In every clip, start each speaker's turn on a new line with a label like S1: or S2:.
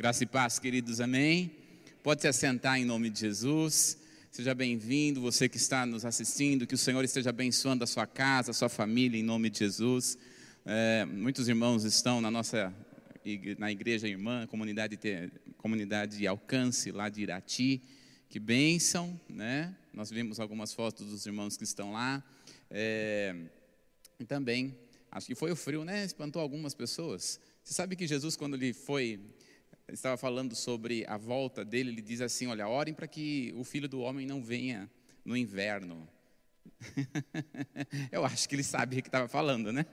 S1: Graça e paz, queridos, amém? Pode se assentar em nome de Jesus. Seja bem-vindo, você que está nos assistindo, que o Senhor esteja abençoando a sua casa, a sua família, em nome de Jesus. É, muitos irmãos estão na nossa na igreja irmã, comunidade, comunidade de alcance lá de Irati. Que bênção, né? Nós vimos algumas fotos dos irmãos que estão lá. É, e também, acho que foi o frio, né? Espantou algumas pessoas. Você sabe que Jesus, quando ele foi, estava falando sobre a volta dele, ele diz assim: Olha, orem para que o filho do homem não venha no inverno. Eu acho que ele sabia o que estava falando, né?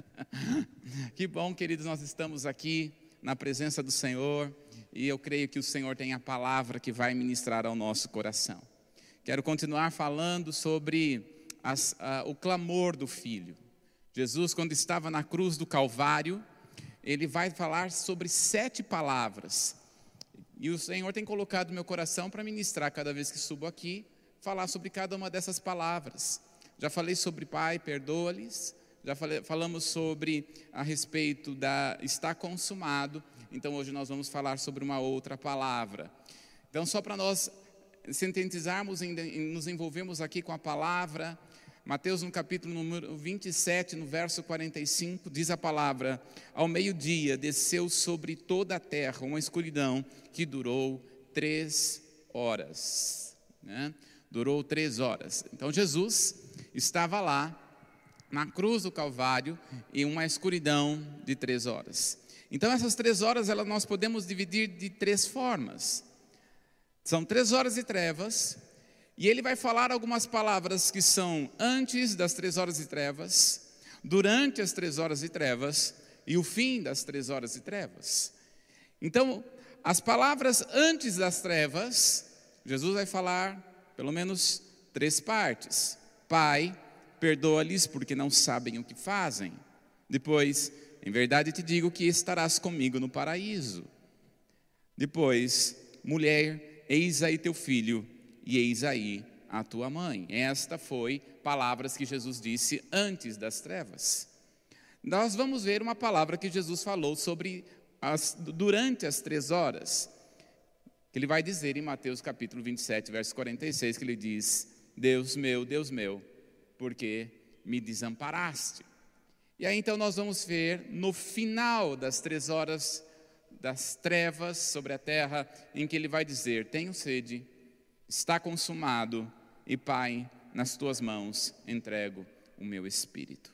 S1: que bom, queridos, nós estamos aqui na presença do Senhor e eu creio que o Senhor tem a palavra que vai ministrar ao nosso coração. Quero continuar falando sobre as, o clamor do filho. Jesus, quando estava na cruz do Calvário, ele vai falar sobre sete palavras. E o Senhor tem colocado meu coração para ministrar cada vez que subo aqui, falar sobre cada uma dessas palavras. Já falei sobre Pai, perdoa-lhes. Já falei, falamos sobre a respeito da está consumado. Então hoje nós vamos falar sobre uma outra palavra. Então só para nós sintetizarmos e nos envolvermos aqui com a palavra, Mateus no capítulo número 27, no verso 45, diz a palavra: Ao meio-dia desceu sobre toda a terra uma escuridão que durou três horas. Né? Durou três horas. Então Jesus estava lá, na cruz do Calvário, em uma escuridão de três horas. Então essas três horas nós podemos dividir de três formas. São três horas de trevas, e ele vai falar algumas palavras que são antes das três horas de trevas, durante as três horas de trevas e o fim das três horas de trevas. Então, as palavras antes das trevas, Jesus vai falar pelo menos três partes. Pai, perdoa-lhes porque não sabem o que fazem. Depois, em verdade te digo que estarás comigo no paraíso. Depois, mulher, eis aí teu filho e eis aí a tua mãe. Esta foi palavras que Jesus disse antes das trevas. Nós vamos ver uma palavra que Jesus falou sobre as, durante as três horas, que ele vai dizer em Mateus capítulo 27, verso 46, que ele diz: Deus meu, Deus meu, porque me desamparaste. E aí então nós vamos ver no final das três horas das trevas sobre a terra, em que ele vai dizer: Tenho sede, está consumado, e Pai, nas tuas mãos entrego o meu espírito.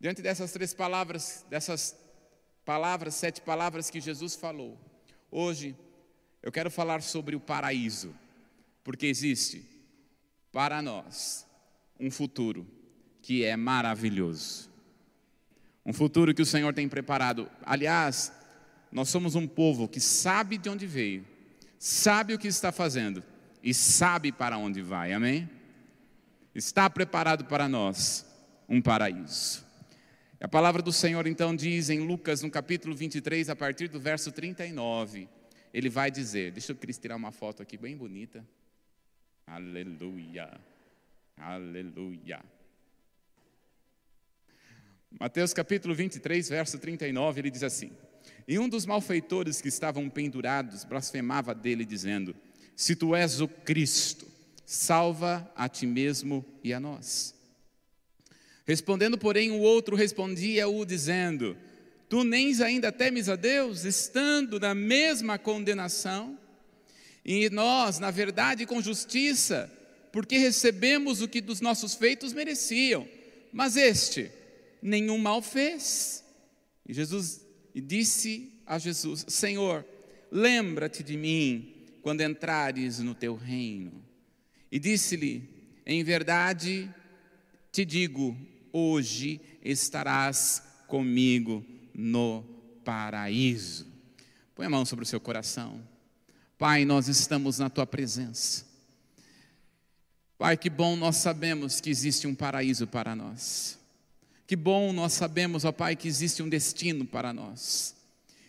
S1: Diante dessas três palavras, dessas palavras, sete palavras que Jesus falou, hoje eu quero falar sobre o paraíso, porque existe para nós um futuro que é maravilhoso. Um futuro que o Senhor tem preparado. Aliás, nós somos um povo que sabe de onde veio sabe o que está fazendo e sabe para onde vai, amém? Está preparado para nós um paraíso. A palavra do Senhor então diz em Lucas, no capítulo 23, a partir do verso 39, ele vai dizer: Deixa eu tirar uma foto aqui bem bonita. Aleluia, aleluia. Mateus capítulo 23, verso 39, ele diz assim: e um dos malfeitores que estavam pendurados blasfemava dele, dizendo: Se tu és o Cristo, salva a ti mesmo e a nós. Respondendo, porém, o outro respondia-o, dizendo: Tu nem ainda temes a Deus, estando na mesma condenação? E nós, na verdade, com justiça, porque recebemos o que dos nossos feitos mereciam, mas este nenhum mal fez. E Jesus e disse a Jesus: Senhor, lembra-te de mim quando entrares no teu reino. E disse-lhe: Em verdade te digo, hoje estarás comigo no paraíso. Põe a mão sobre o seu coração. Pai, nós estamos na tua presença. Pai, que bom nós sabemos que existe um paraíso para nós. Que bom nós sabemos, ó Pai, que existe um destino para nós.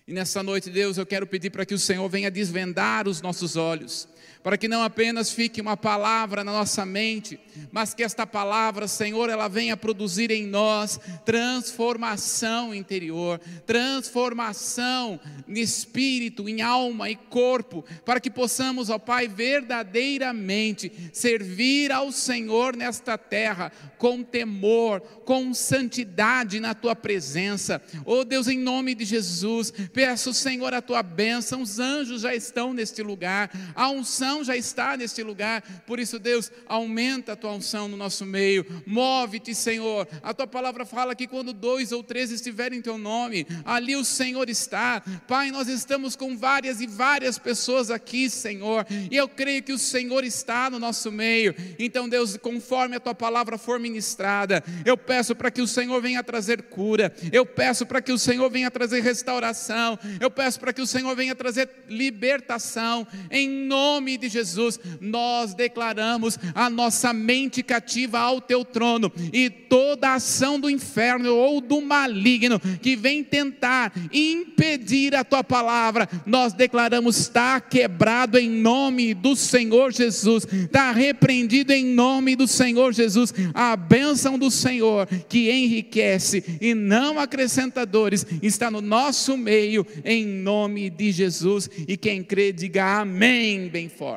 S1: E nessa noite, Deus, eu quero pedir para que o Senhor venha desvendar os nossos olhos, para que não apenas fique uma palavra na nossa mente, mas que esta palavra, Senhor, ela venha produzir em nós transformação interior, transformação em espírito, em alma e corpo, para que possamos, ó Pai, verdadeiramente servir ao Senhor nesta terra com temor, com santidade na tua presença. Oh Deus, em nome de Jesus, peço, Senhor, a tua bênção. Os anjos já estão neste lugar, a unção já está neste lugar. Por isso, Deus, aumenta a tua unção no nosso meio. Move-te, Senhor. A tua palavra fala que quando dois ou três estiverem em teu nome, ali o Senhor está. Pai, nós estamos com várias e várias pessoas aqui, Senhor, e eu creio que o Senhor está no nosso meio. Então, Deus, conforme a tua palavra for ministrada. Eu peço para que o Senhor venha trazer cura. Eu peço para que o Senhor venha trazer restauração. Eu peço para que o Senhor venha trazer libertação. Em nome de Jesus, nós declaramos a nossa mente cativa ao teu trono e toda ação do inferno ou do maligno que vem tentar impedir a tua palavra, nós declaramos está quebrado em nome do Senhor Jesus. Está repreendido em nome do Senhor Jesus. A bênção do Senhor que enriquece e não acrescentadores está no nosso meio, em nome de Jesus. E quem crê, diga amém, bem forte.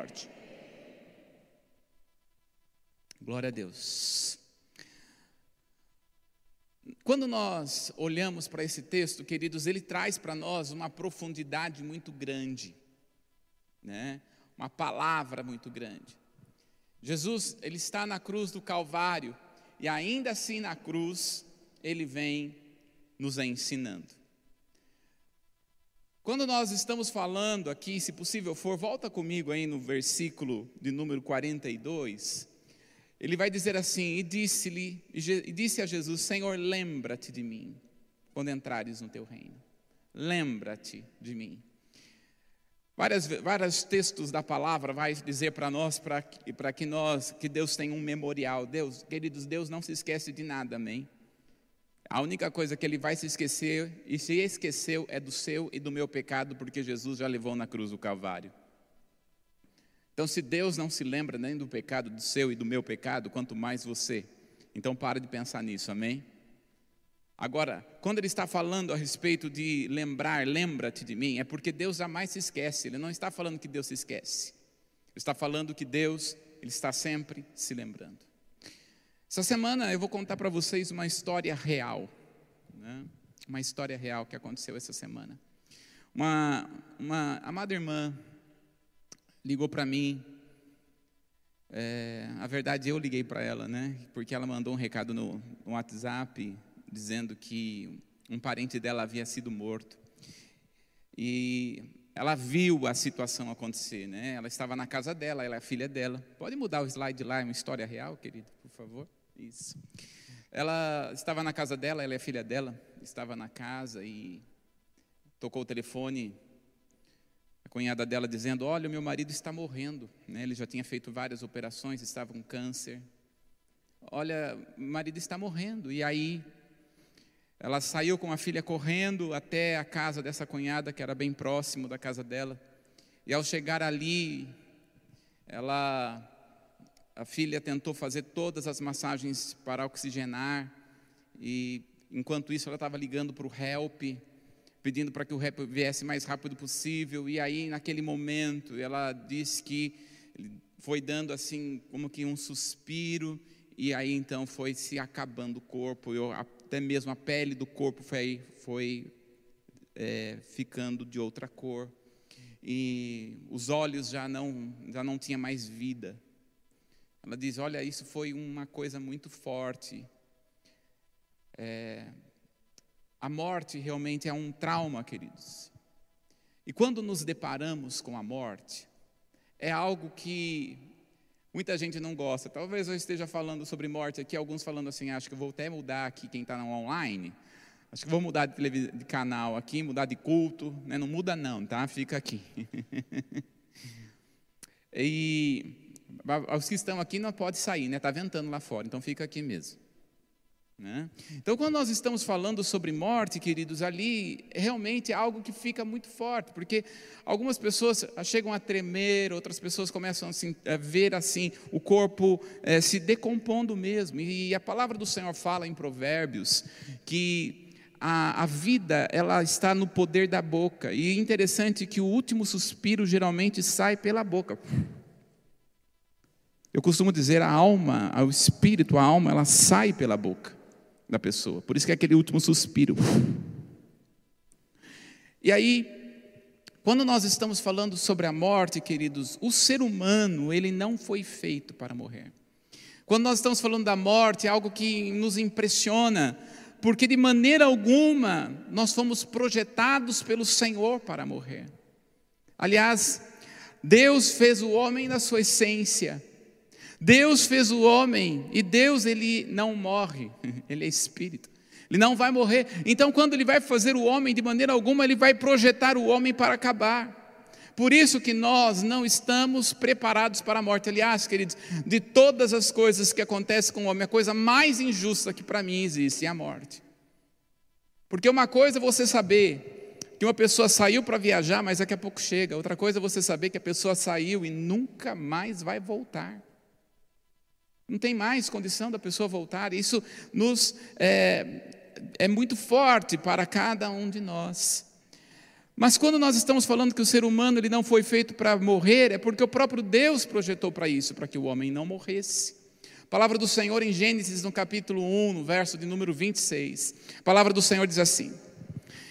S1: Glória a Deus. Quando nós olhamos para esse texto, queridos, ele traz para nós uma profundidade muito grande, né? uma palavra muito grande. Jesus, ele está na cruz do Calvário, e ainda assim na cruz, ele vem nos ensinando. Quando nós estamos falando aqui, se possível for, volta comigo aí no versículo de número 42. Ele vai dizer assim: E disse-lhe, e disse a Jesus: Senhor, lembra-te de mim quando entrares no teu reino. Lembra-te de mim. Várias, vários textos da palavra vai dizer para nós, para que nós, que Deus tem um memorial. Deus, queridos, Deus não se esquece de nada, amém? A única coisa que Ele vai se esquecer, e se esqueceu, é do seu e do meu pecado, porque Jesus já levou na cruz o Calvário. Então, se Deus não se lembra nem do pecado do seu e do meu pecado, quanto mais você. Então, para de pensar nisso, amém? Agora, quando ele está falando a respeito de lembrar, lembra-te de mim, é porque Deus jamais se esquece. Ele não está falando que Deus se esquece. Ele está falando que Deus, ele está sempre se lembrando. Essa semana eu vou contar para vocês uma história real, né? uma história real que aconteceu essa semana. Uma, uma amada irmã ligou para mim. É, a verdade, eu liguei para ela, né? Porque ela mandou um recado no, no WhatsApp dizendo que um parente dela havia sido morto. E ela viu a situação acontecer, né? Ela estava na casa dela, ela é filha dela. Pode mudar o slide lá, é uma história real, querido, por favor? Isso. Ela estava na casa dela, ela é filha dela, estava na casa e tocou o telefone. A cunhada dela dizendo: Olha, o meu marido está morrendo. Né? Ele já tinha feito várias operações, estava com câncer. Olha, o marido está morrendo. E aí ela saiu com a filha correndo até a casa dessa cunhada, que era bem próximo da casa dela. E ao chegar ali, ela a filha tentou fazer todas as massagens para oxigenar e enquanto isso ela estava ligando para o help, pedindo para que o help viesse mais rápido possível. E aí naquele momento ela disse que foi dando assim como que um suspiro e aí então foi se acabando o corpo. Eu até mesmo a pele do corpo foi, foi é, ficando de outra cor e os olhos já não já não tinha mais vida. Ela diz: olha, isso foi uma coisa muito forte. É, a morte realmente é um trauma, queridos. E quando nos deparamos com a morte, é algo que Muita gente não gosta. Talvez eu esteja falando sobre morte aqui, alguns falando assim, acho que eu vou até mudar aqui quem está online. Acho que vou mudar de, de, canal aqui, mudar de culto. Né? Não muda não, tá? Fica aqui. e os que estão aqui não podem sair, né? Está ventando lá fora, então fica aqui mesmo. Né? Então, quando nós estamos falando sobre morte, queridos, ali realmente é algo que fica muito forte, porque algumas pessoas chegam a tremer, outras pessoas começam assim, a ver assim o corpo é, se decompondo mesmo. E a palavra do Senhor fala em Provérbios que a, a vida ela está no poder da boca. E é interessante que o último suspiro geralmente sai pela boca. Eu costumo dizer a alma, o espírito, a alma, ela sai pela boca da pessoa. Por isso que é aquele último suspiro. E aí, quando nós estamos falando sobre a morte, queridos, o ser humano, ele não foi feito para morrer. Quando nós estamos falando da morte, é algo que nos impressiona, porque de maneira alguma nós fomos projetados pelo Senhor para morrer. Aliás, Deus fez o homem na sua essência, Deus fez o homem e Deus ele não morre, ele é espírito. Ele não vai morrer. Então, quando ele vai fazer o homem, de maneira alguma, ele vai projetar o homem para acabar. Por isso que nós não estamos preparados para a morte. Aliás, queridos, de todas as coisas que acontecem com o homem, a coisa mais injusta que para mim existe é a morte. Porque uma coisa é você saber que uma pessoa saiu para viajar, mas daqui a pouco chega. Outra coisa é você saber que a pessoa saiu e nunca mais vai voltar. Não tem mais condição da pessoa voltar. Isso nos é, é muito forte para cada um de nós. Mas quando nós estamos falando que o ser humano ele não foi feito para morrer, é porque o próprio Deus projetou para isso, para que o homem não morresse. A palavra do Senhor em Gênesis, no capítulo 1, no verso de número 26. A palavra do Senhor diz assim: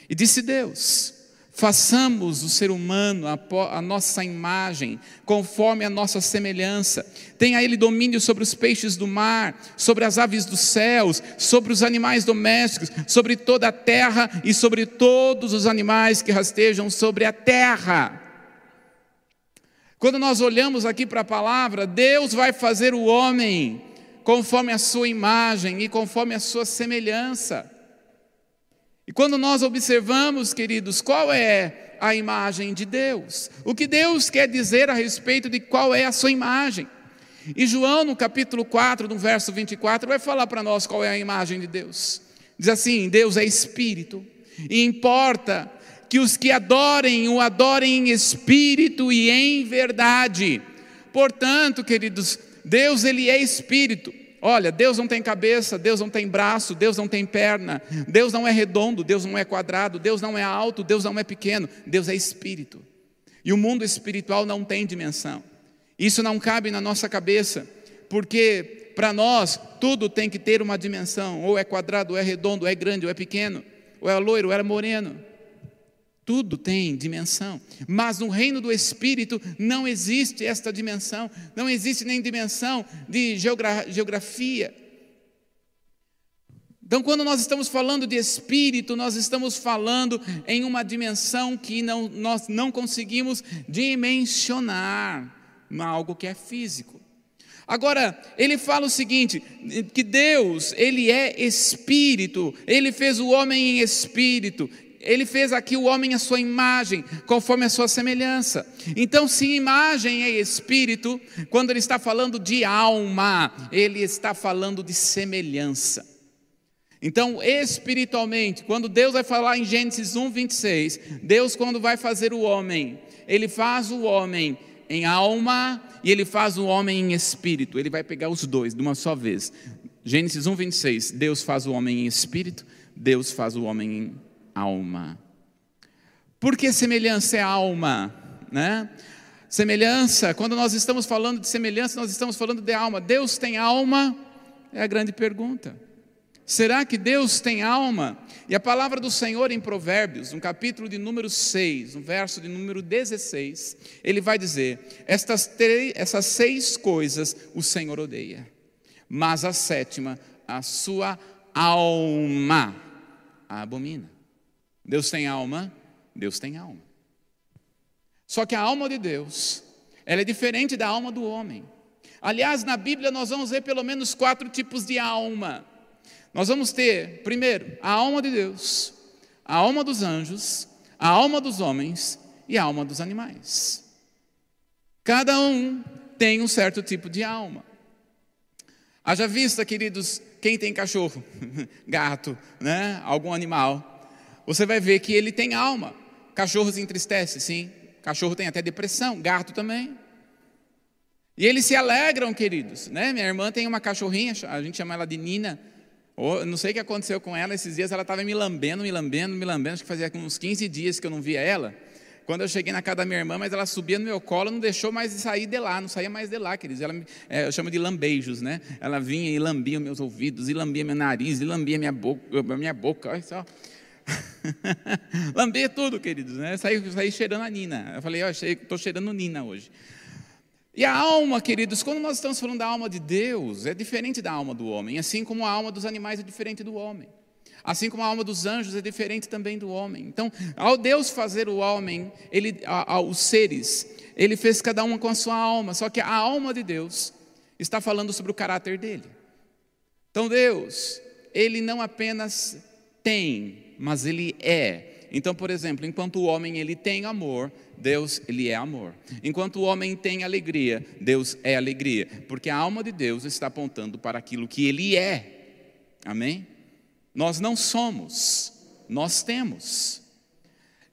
S1: E disse Deus: Façamos o ser humano a, nossa imagem, conforme a nossa semelhança. Tenha ele domínio sobre os peixes do mar, sobre as aves dos céus, sobre os animais domésticos, sobre toda a terra e sobre todos os animais que rastejam sobre a terra. Quando nós olhamos aqui para a palavra, Deus vai fazer o homem conforme a sua imagem e conforme a sua semelhança. E quando nós observamos, queridos, qual é a imagem de Deus, o que Deus quer dizer a respeito de qual é a sua imagem. E João, no capítulo 4, no verso 24, vai falar para nós qual é a imagem de Deus. Diz assim: Deus é espírito, e importa que os que adorem o adorem em espírito e em verdade. Portanto, queridos, Deus ele é espírito. Olha, Deus não tem cabeça, Deus não tem braço, Deus não tem perna, Deus não é redondo, Deus não é quadrado, Deus não é alto, Deus não é pequeno, Deus é espírito. E o mundo espiritual não tem dimensão. Isso não cabe na nossa cabeça, porque para nós tudo tem que ter uma dimensão, ou é quadrado, ou é redondo, ou é grande, ou é pequeno, ou é loiro, ou é moreno. Tudo tem dimensão, mas no reino do Espírito não existe esta dimensão, não existe nem dimensão de geografia. Então, quando nós estamos falando de Espírito, nós estamos falando em uma dimensão que não, nós não conseguimos dimensionar, algo que é físico. Agora, ele fala o seguinte, que Deus, ele é espírito, ele fez o homem em espírito, ele fez aqui o homem à sua imagem, conforme a sua semelhança. Então, se imagem é espírito, quando ele está falando de alma, ele está falando de semelhança. Então, espiritualmente, quando Deus vai falar em Gênesis 1, 26, Deus, quando vai fazer o homem, ele faz o homem em alma e ele faz o homem em espírito. Ele vai pegar os dois de uma só vez. Gênesis 1, 26, Deus faz o homem em espírito, Deus faz o homem em alma. Por que semelhança é alma? Né? Semelhança, quando nós estamos falando de semelhança, nós estamos falando de alma. Deus tem alma? É a grande pergunta. Será que Deus tem alma? E a palavra do Senhor em Provérbios, no capítulo de número 6, no verso de número 16, ele vai dizer: Estas três, essas seis coisas o Senhor odeia, mas a sétima, a sua alma a abomina. Deus tem alma? Deus tem alma. Só que a alma de Deus, ela é diferente da alma do homem. Aliás, na Bíblia nós vamos ver pelo menos quatro tipos de alma. Nós vamos ter, primeiro, a alma de Deus, a alma dos anjos, a alma dos homens e a alma dos animais. Cada um tem um certo tipo de alma. Haja vista, queridos, quem tem cachorro, gato, né? algum animal, você vai ver que ele tem alma. Cachorro se entristece, sim. Cachorro tem até depressão, gato também. E eles se alegram, queridos. Né? Minha irmã tem uma cachorrinha, a gente chama ela de Nina. Não sei o que aconteceu com ela, esses dias ela estava me lambendo, me lambendo, me lambendo. Acho que fazia uns 15 dias que eu não via ela. Quando eu cheguei na casa da minha irmã, mas ela subia no meu colo, não deixou mais de sair de lá, não saía mais de lá, queridos. Ela, é, eu chamo de lambeijos, né? Ela vinha e lambia meus ouvidos, e lambia meu nariz, e lambia minha boca, minha boca, olha só. lambia tudo, queridos, né? Saí, saí cheirando a Nina. Eu falei, ó, estou cheirando Nina hoje. E a alma, queridos, quando nós estamos falando da alma de Deus, é diferente da alma do homem, assim como a alma dos animais é diferente do homem. Assim como a alma dos anjos é diferente também do homem. Então, ao Deus fazer o homem, ele, a, a, os seres, ele fez cada um com a sua alma. Só que a alma de Deus está falando sobre o caráter dele. Então, Deus, ele não apenas tem, mas ele é. Então, por exemplo, enquanto o homem ele tem amor, Deus ele é amor. Enquanto o homem tem alegria, Deus é alegria, porque a alma de Deus está apontando para aquilo que ele é. Amém? Nós não somos, nós temos.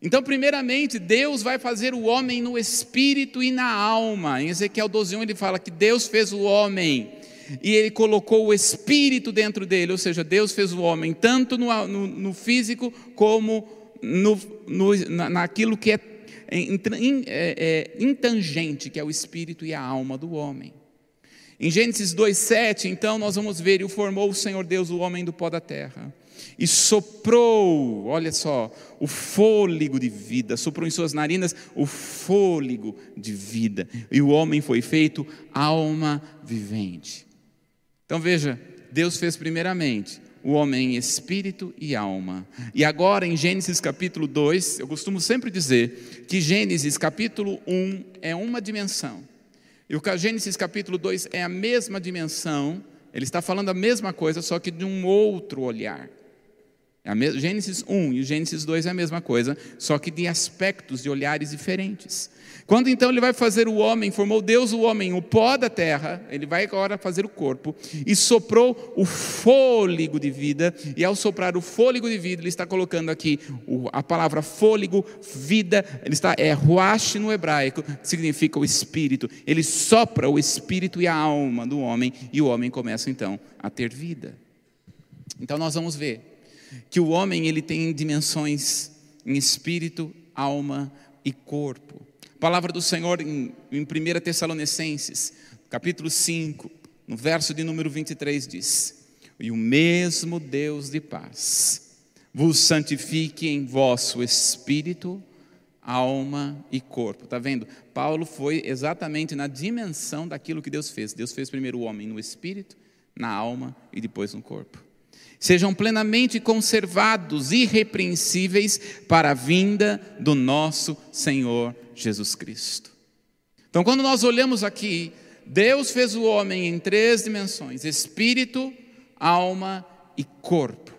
S1: Então, primeiramente, Deus vai fazer o homem no espírito e na alma. Em Ezequiel 12:1 ele fala que Deus fez o homem e ele colocou o espírito dentro dele, ou seja, Deus fez o homem tanto no, no, no físico como no, no, naquilo que é, é, é intangente, que é o espírito e a alma do homem. Em Gênesis 2:7, então, nós vamos ver, e o formou o Senhor Deus o homem do pó da terra, e soprou, olha só, o fôlego de vida, soprou em suas narinas o fôlego de vida, e o homem foi feito alma vivente. Então veja, Deus fez primeiramente o homem em espírito e alma. E agora em Gênesis capítulo 2, eu costumo sempre dizer que Gênesis capítulo 1 é uma dimensão e o Gênesis capítulo 2 é a mesma dimensão, ele está falando a mesma coisa, só que de um outro olhar. É Gênesis 1 e o Gênesis 2 é a mesma coisa, só que de aspectos, de olhares diferentes. Quando então ele vai fazer o homem, formou Deus o homem, o pó da terra, ele vai agora fazer o corpo, e soprou o fôlego de vida, e ao soprar o fôlego de vida, ele está colocando aqui a palavra fôlego, vida, ele está, é ruach no hebraico, significa o espírito. Ele sopra o espírito e a alma do homem, e o homem começa então a ter vida. Então nós vamos ver que o homem ele tem dimensões em espírito, alma e corpo. Palavra do Senhor em, em 1 Tessalonicenses, capítulo 5, no verso de número 23 diz: E o mesmo Deus de paz vos santifique em vosso espírito, alma e corpo. Está vendo? Paulo foi exatamente na dimensão daquilo que Deus fez. Deus fez primeiro o homem no espírito, na alma e depois no corpo sejam plenamente conservados, irrepreensíveis para a vinda do nosso Senhor Jesus Cristo. Então, quando nós olhamos aqui, Deus fez o homem em três dimensões: espírito, alma e corpo.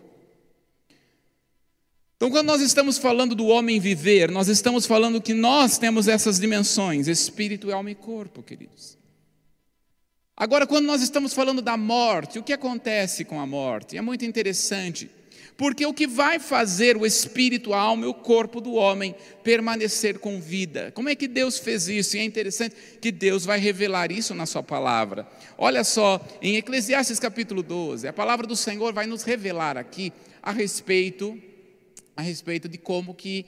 S1: Então, quando nós estamos falando do homem viver, nós estamos falando que nós temos essas dimensões: espírito, alma e corpo, queridos. Agora, quando nós estamos falando da morte, o que acontece com a morte? É muito interessante, porque o que vai fazer o espírito, a alma e o corpo do homem permanecer com vida? Como é que Deus fez isso? E é interessante que Deus vai revelar isso na Sua palavra. Olha só, em Eclesiastes capítulo 12, a palavra do Senhor vai nos revelar aqui a respeito, a respeito de como que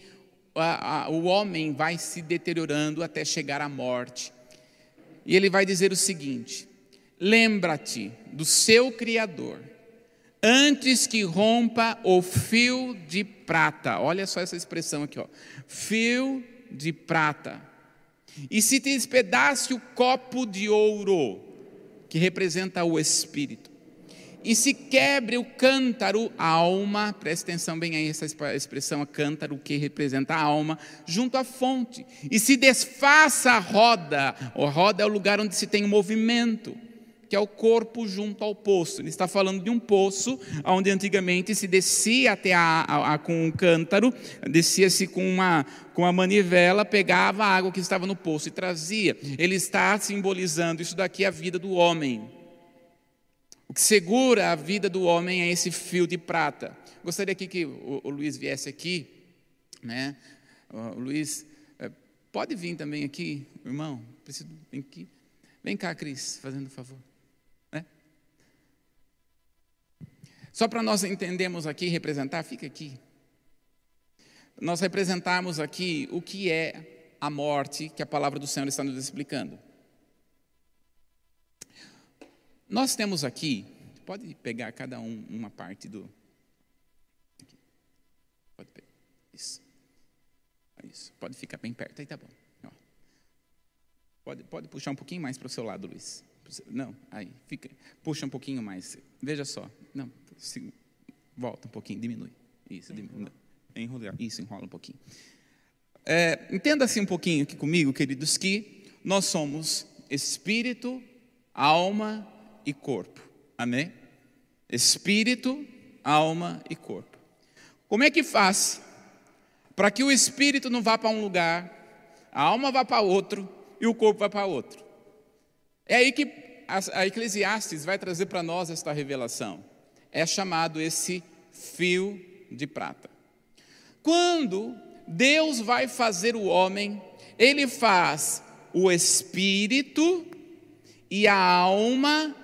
S1: a, a, o homem vai se deteriorando até chegar à morte. E ele vai dizer o seguinte: lembra-te do seu Criador, antes que rompa o fio de prata. Olha só essa expressão aqui, ó. Fio de prata. E se despedace o copo de ouro, que representa o Espírito. E se quebre o cântaro, a alma, preste atenção bem aí essa expressão, a cântaro, que representa a alma, junto à fonte. E se desfaça a roda, a roda é o lugar onde se tem movimento que é o corpo junto ao poço. Ele está falando de um poço onde antigamente se descia até a, a, a com um cântaro, descia-se com uma, com uma manivela, pegava a água que estava no poço e trazia. Ele está simbolizando isso daqui a vida do homem. que segura a vida do homem é esse fio de prata. Gostaria aqui que o, o Luiz viesse aqui, né? O Luiz, é, pode vir também aqui, irmão? Preciso vir aqui. Vem cá, Cris, fazendo um favor. Né? Só para nós entendermos aqui, representar, fica aqui. Nós representarmos aqui o que é a morte que a palavra do Senhor está nos explicando. Nós temos aqui, pode pegar cada um uma parte do. Pode pegar. Isso. Isso. Pode ficar bem perto, aí tá bom. Ó. Pode, pode puxar um pouquinho mais para o seu lado, Luiz. Não, aí, fica. Puxa um pouquinho mais. Veja só. Não, se, volta um pouquinho, diminui. Isso, diminui. Enrola. Isso, enrola um pouquinho. É, Entenda-se um pouquinho aqui comigo, queridos, que nós somos espírito, alma e corpo. Amém? Espírito, alma e corpo. Como é que faz para que o espírito não vá para um lugar, a alma vá para outro e o corpo vá para outro? É aí que a Eclesiastes vai trazer para nós esta revelação. É chamado esse fio de prata. Quando Deus vai fazer o homem, ele faz o espírito e a alma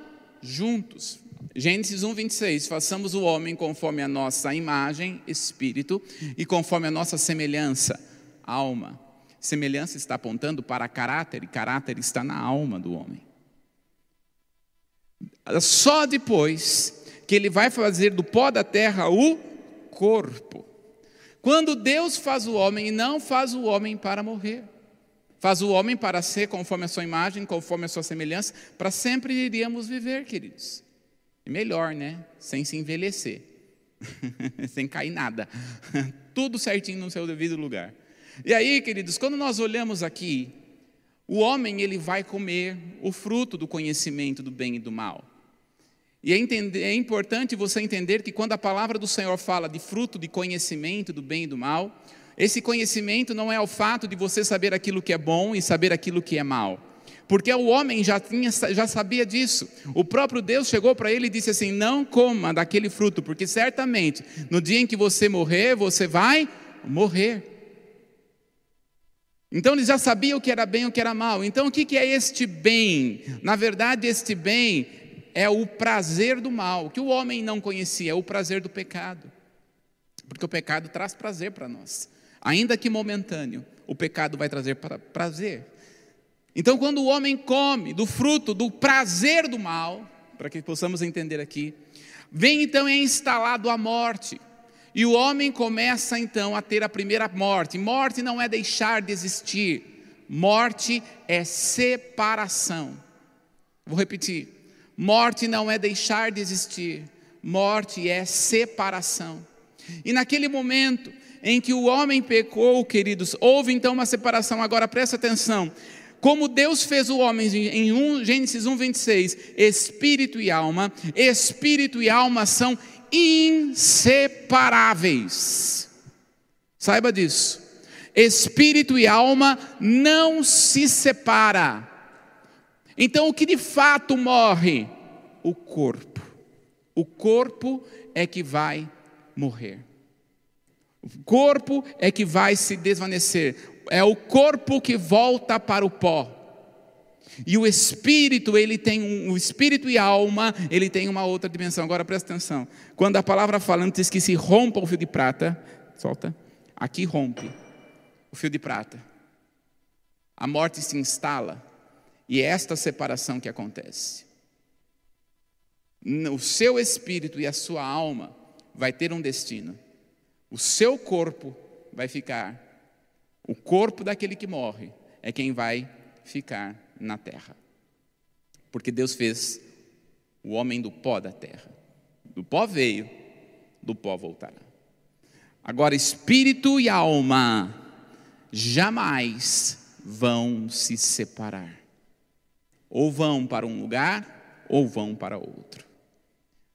S1: juntos. Gênesis 1, 26. Façamos o homem conforme a nossa imagem, espírito, e conforme a nossa semelhança, alma. Semelhança está apontando para caráter, e caráter está na alma do homem. Só depois que ele vai fazer do pó da terra o corpo. Quando Deus faz o homem, e não faz o homem para morrer. Faz o homem para ser conforme a sua imagem, conforme a sua semelhança, para sempre iríamos viver, queridos. E melhor, né? Sem se envelhecer, sem cair nada, tudo certinho no seu devido lugar. E aí, queridos, quando nós olhamos aqui, o homem ele vai comer o fruto do conhecimento do bem e do mal. E é, entender, é importante você entender que quando a palavra do Senhor fala de fruto de conhecimento do bem e do mal, esse conhecimento não é o fato de você saber aquilo que é bom e saber aquilo que é mal. Porque o homem já, tinha, já sabia disso. O próprio Deus chegou para ele e disse assim: Não coma daquele fruto, porque certamente no dia em que você morrer, você vai morrer. Então ele já sabia o que era bem e o que era mal. Então o que é este bem? Na verdade, este bem é o prazer do mal, que o homem não conhecia, é o prazer do pecado. Porque o pecado traz prazer para nós ainda que momentâneo, o pecado vai trazer prazer. Então, quando o homem come do fruto do prazer do mal, para que possamos entender aqui, vem então é instalado a morte. E o homem começa então a ter a primeira morte. Morte não é deixar de existir, morte é separação. Vou repetir: morte não é deixar de existir, morte é separação. E naquele momento, em que o homem pecou, queridos, houve então uma separação. Agora presta atenção. Como Deus fez o homem em 1, Gênesis 1, 26, espírito e alma, espírito e alma são inseparáveis. Saiba disso. Espírito e alma não se separa. Então o que de fato morre? O corpo. O corpo é que vai morrer. O corpo é que vai se desvanecer, é o corpo que volta para o pó. E o espírito, ele tem um, o espírito e a alma, ele tem uma outra dimensão. Agora presta atenção. Quando a palavra fala antes que se rompa o fio de prata, solta. Aqui rompe o fio de prata. A morte se instala e é esta separação que acontece. O seu espírito e a sua alma vai ter um destino. O seu corpo vai ficar, o corpo daquele que morre é quem vai ficar na terra. Porque Deus fez o homem do pó da terra. Do pó veio, do pó voltará. Agora, espírito e alma jamais vão se separar. Ou vão para um lugar, ou vão para outro.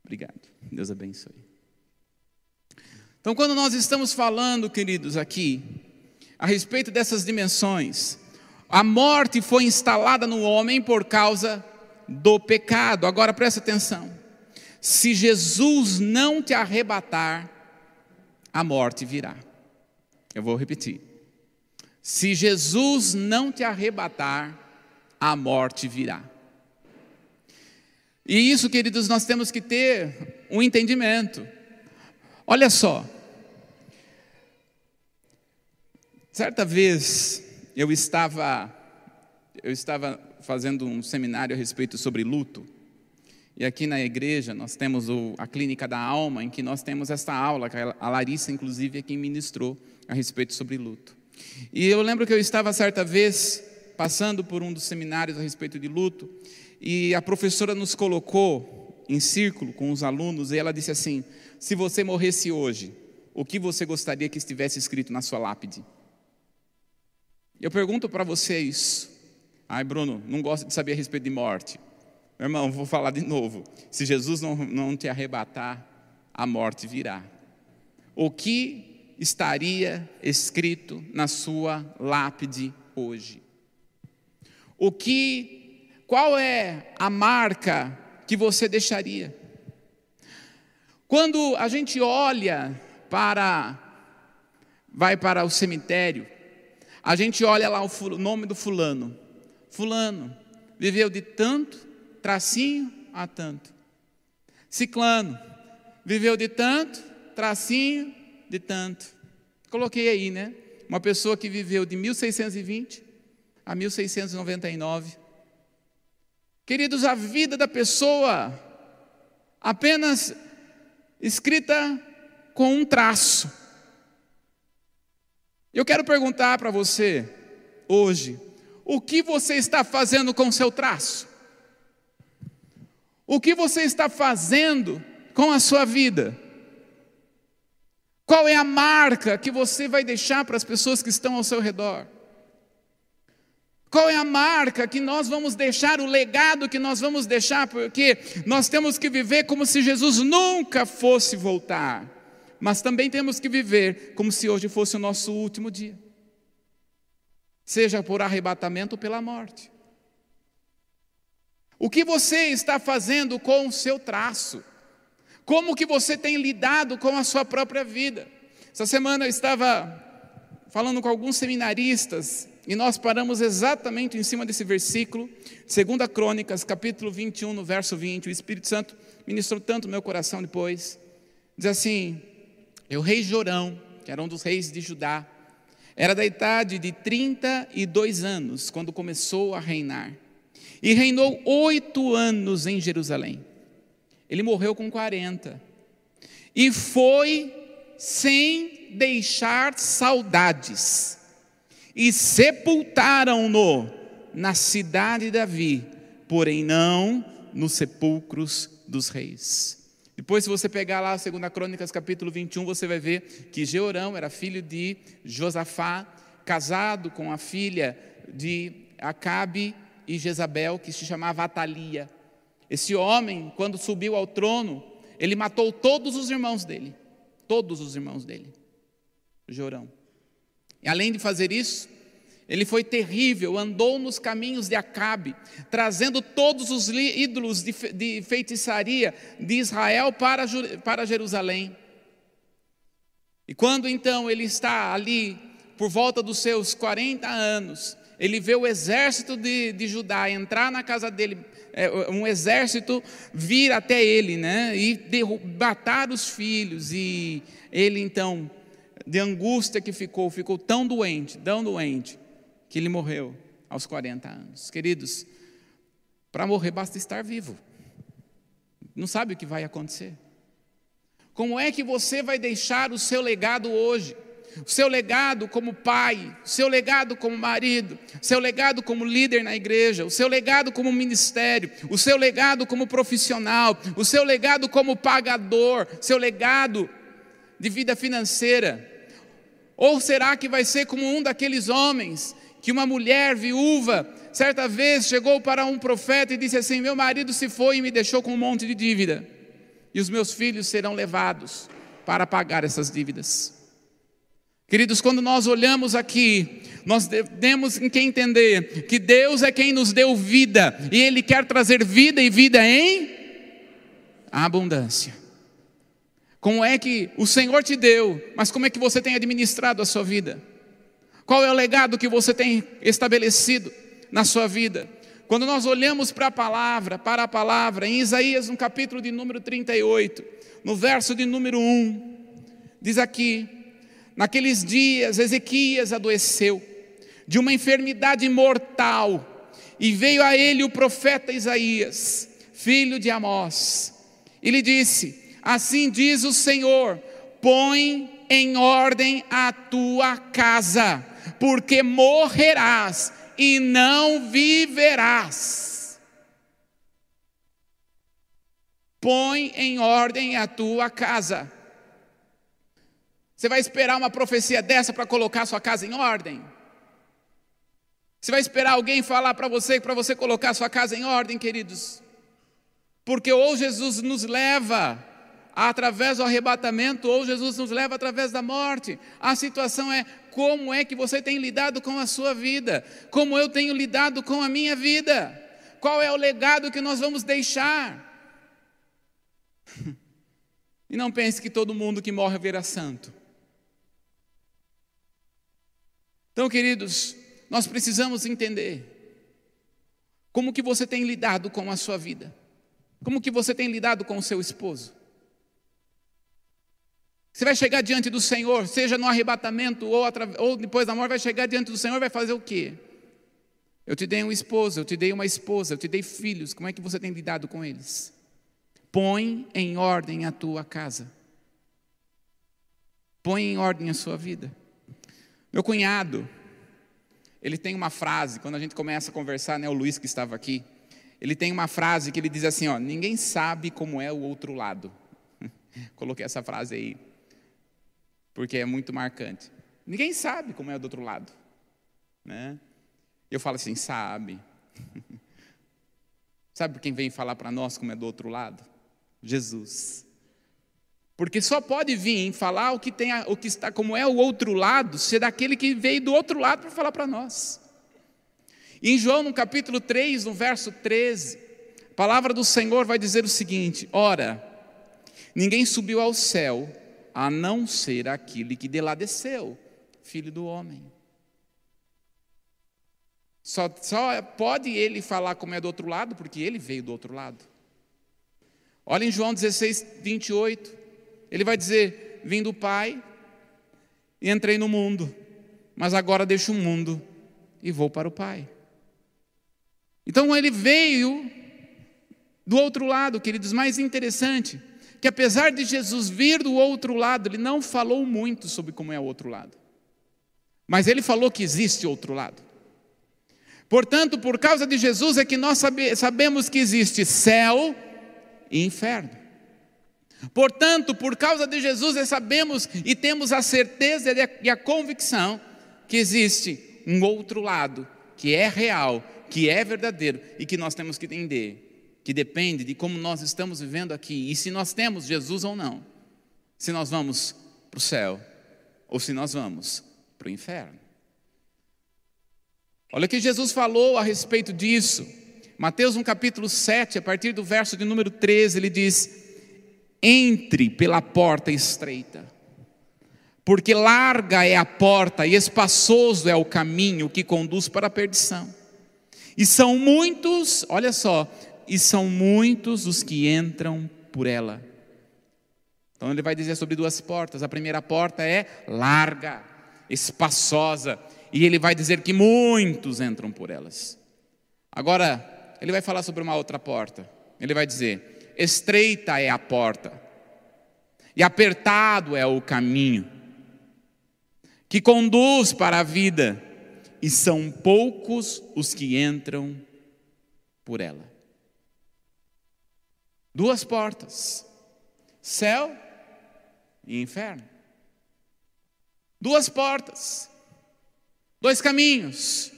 S1: Obrigado. Deus abençoe. Então, quando nós estamos falando, queridos, aqui, a respeito dessas dimensões, a morte foi instalada no homem por causa do pecado. Agora presta atenção. Se Jesus não te arrebatar, a morte virá. Eu vou repetir. Se Jesus não te arrebatar, a morte virá. E isso, queridos, nós temos que ter um entendimento. Olha só. Certa vez eu estava eu estava fazendo um seminário a respeito sobre luto. E aqui na igreja nós temos o, a Clínica da Alma, em que nós temos esta aula, que a Larissa, inclusive, é quem ministrou a respeito sobre luto. E eu lembro que eu estava certa vez passando por um dos seminários a respeito de luto, e a professora nos colocou em círculo com os alunos, e ela disse assim: Se você morresse hoje, o que você gostaria que estivesse escrito na sua lápide? Eu pergunto para vocês, ai Bruno, não gosto de saber a respeito de morte. Meu irmão, vou falar de novo. Se Jesus não, não te arrebatar, a morte virá. O que estaria escrito na sua lápide hoje? O que, qual é a marca que você deixaria? Quando a gente olha para, vai para o cemitério, a gente olha lá o nome do fulano. Fulano viveu de tanto, tracinho a tanto. Ciclano viveu de tanto, tracinho de tanto. Coloquei aí, né? Uma pessoa que viveu de 1620 a 1699. Queridos, a vida da pessoa apenas escrita com um traço. Eu quero perguntar para você hoje, o que você está fazendo com o seu traço? O que você está fazendo com a sua vida? Qual é a marca que você vai deixar para as pessoas que estão ao seu redor? Qual é a marca que nós vamos deixar, o legado que nós vamos deixar, porque nós temos que viver como se Jesus nunca fosse voltar, mas também temos que viver como se hoje fosse o nosso último dia, seja por arrebatamento ou pela morte. O que você está fazendo com o seu traço? Como que você tem lidado com a sua própria vida? Essa semana eu estava falando com alguns seminaristas e nós paramos exatamente em cima desse versículo, 2 Crônicas, capítulo 21, no verso 20. O Espírito Santo ministrou tanto meu coração depois. Diz assim: O rei Jorão, que era um dos reis de Judá, era da idade de 32 anos quando começou a reinar. E reinou oito anos em Jerusalém. Ele morreu com 40. E foi sem deixar saudades e sepultaram-no na cidade de Davi, porém não nos sepulcros dos reis. Depois, se você pegar lá a 2 Crônicas, capítulo 21, você vai ver que Jeorão era filho de Josafá, casado com a filha de Acabe e Jezabel, que se chamava Atalia. Esse homem, quando subiu ao trono, ele matou todos os irmãos dele. Todos os irmãos dele. Jeorão. Além de fazer isso, ele foi terrível, andou nos caminhos de Acabe, trazendo todos os ídolos de, de feitiçaria de Israel para, para Jerusalém. E quando então ele está ali, por volta dos seus 40 anos, ele vê o exército de, de Judá entrar na casa dele, é, um exército vir até ele, né, e derrubar os filhos, e ele então de angústia que ficou, ficou tão doente, tão doente, que ele morreu aos 40 anos. Queridos, para morrer basta estar vivo. Não sabe o que vai acontecer. Como é que você vai deixar o seu legado hoje? O seu legado como pai, o seu legado como marido, o seu legado como líder na igreja, o seu legado como ministério, o seu legado como profissional, o seu legado como pagador, seu legado de vida financeira. Ou será que vai ser como um daqueles homens que uma mulher viúva, certa vez, chegou para um profeta e disse assim: Meu marido se foi e me deixou com um monte de dívida, e os meus filhos serão levados para pagar essas dívidas. Queridos, quando nós olhamos aqui, nós temos que entender que Deus é quem nos deu vida, e Ele quer trazer vida e vida em abundância. Como é que o Senhor te deu, mas como é que você tem administrado a sua vida? Qual é o legado que você tem estabelecido na sua vida? Quando nós olhamos para a palavra, para a palavra, em Isaías, no capítulo de número 38, no verso de número 1, diz aqui: Naqueles dias Ezequias adoeceu de uma enfermidade mortal, e veio a ele o profeta Isaías, filho de Amós. E lhe disse: Assim diz o Senhor: põe em ordem a tua casa, porque morrerás e não viverás. Põe em ordem a tua casa. Você vai esperar uma profecia dessa para colocar sua casa em ordem? Você vai esperar alguém falar para você para você colocar sua casa em ordem, queridos? Porque ou Jesus nos leva através do arrebatamento, ou Jesus nos leva através da morte. A situação é como é que você tem lidado com a sua vida, como eu tenho lidado com a minha vida, qual é o legado que nós vamos deixar. E não pense que todo mundo que morre virá santo. Então, queridos, nós precisamos entender como que você tem lidado com a sua vida. Como que você tem lidado com o seu esposo? Você vai chegar diante do Senhor, seja no arrebatamento ou, ou depois da morte, vai chegar diante do Senhor vai fazer o quê? Eu te dei um esposo, eu te dei uma esposa, eu te dei filhos, como é que você tem lidado com eles? Põe em ordem a tua casa. Põe em ordem a sua vida. Meu cunhado, ele tem uma frase, quando a gente começa a conversar, né, o Luiz que estava aqui, ele tem uma frase que ele diz assim, ó, ninguém sabe como é o outro lado. Coloquei essa frase aí porque é muito marcante. Ninguém sabe como é do outro lado, né? Eu falo assim, sabe. sabe quem vem falar para nós como é do outro lado? Jesus. Porque só pode vir falar o que, tem, o que está, como é o outro lado, ser daquele que veio do outro lado para falar para nós. Em João, no capítulo 3, no verso 13, a palavra do Senhor vai dizer o seguinte: Ora, ninguém subiu ao céu, a não ser aquele que de lá desceu, filho do homem. Só, só pode ele falar como é do outro lado, porque ele veio do outro lado. Olha em João 16, 28. Ele vai dizer: Vim do Pai e entrei no mundo, mas agora deixo o mundo e vou para o Pai. Então ele veio do outro lado, queridos, mais interessante que apesar de Jesus vir do outro lado, ele não falou muito sobre como é o outro lado. Mas ele falou que existe outro lado. Portanto, por causa de Jesus é que nós sabemos que existe céu e inferno. Portanto, por causa de Jesus, é sabemos e temos a certeza e a convicção que existe um outro lado, que é real, que é verdadeiro e que nós temos que entender que depende de como nós estamos vivendo aqui e se nós temos Jesus ou não. Se nós vamos para o céu ou se nós vamos para o inferno. Olha o que Jesus falou a respeito disso. Mateus no capítulo 7, a partir do verso de número 13, ele diz: Entre pela porta estreita, porque larga é a porta e espaçoso é o caminho que conduz para a perdição. E são muitos, olha só, e são muitos os que entram por ela. Então ele vai dizer sobre duas portas. A primeira porta é larga, espaçosa, e ele vai dizer que muitos entram por elas. Agora, ele vai falar sobre uma outra porta. Ele vai dizer: estreita é a porta, e apertado é o caminho, que conduz para a vida, e são poucos os que entram por ela. Duas portas: céu e inferno. Duas portas, dois caminhos.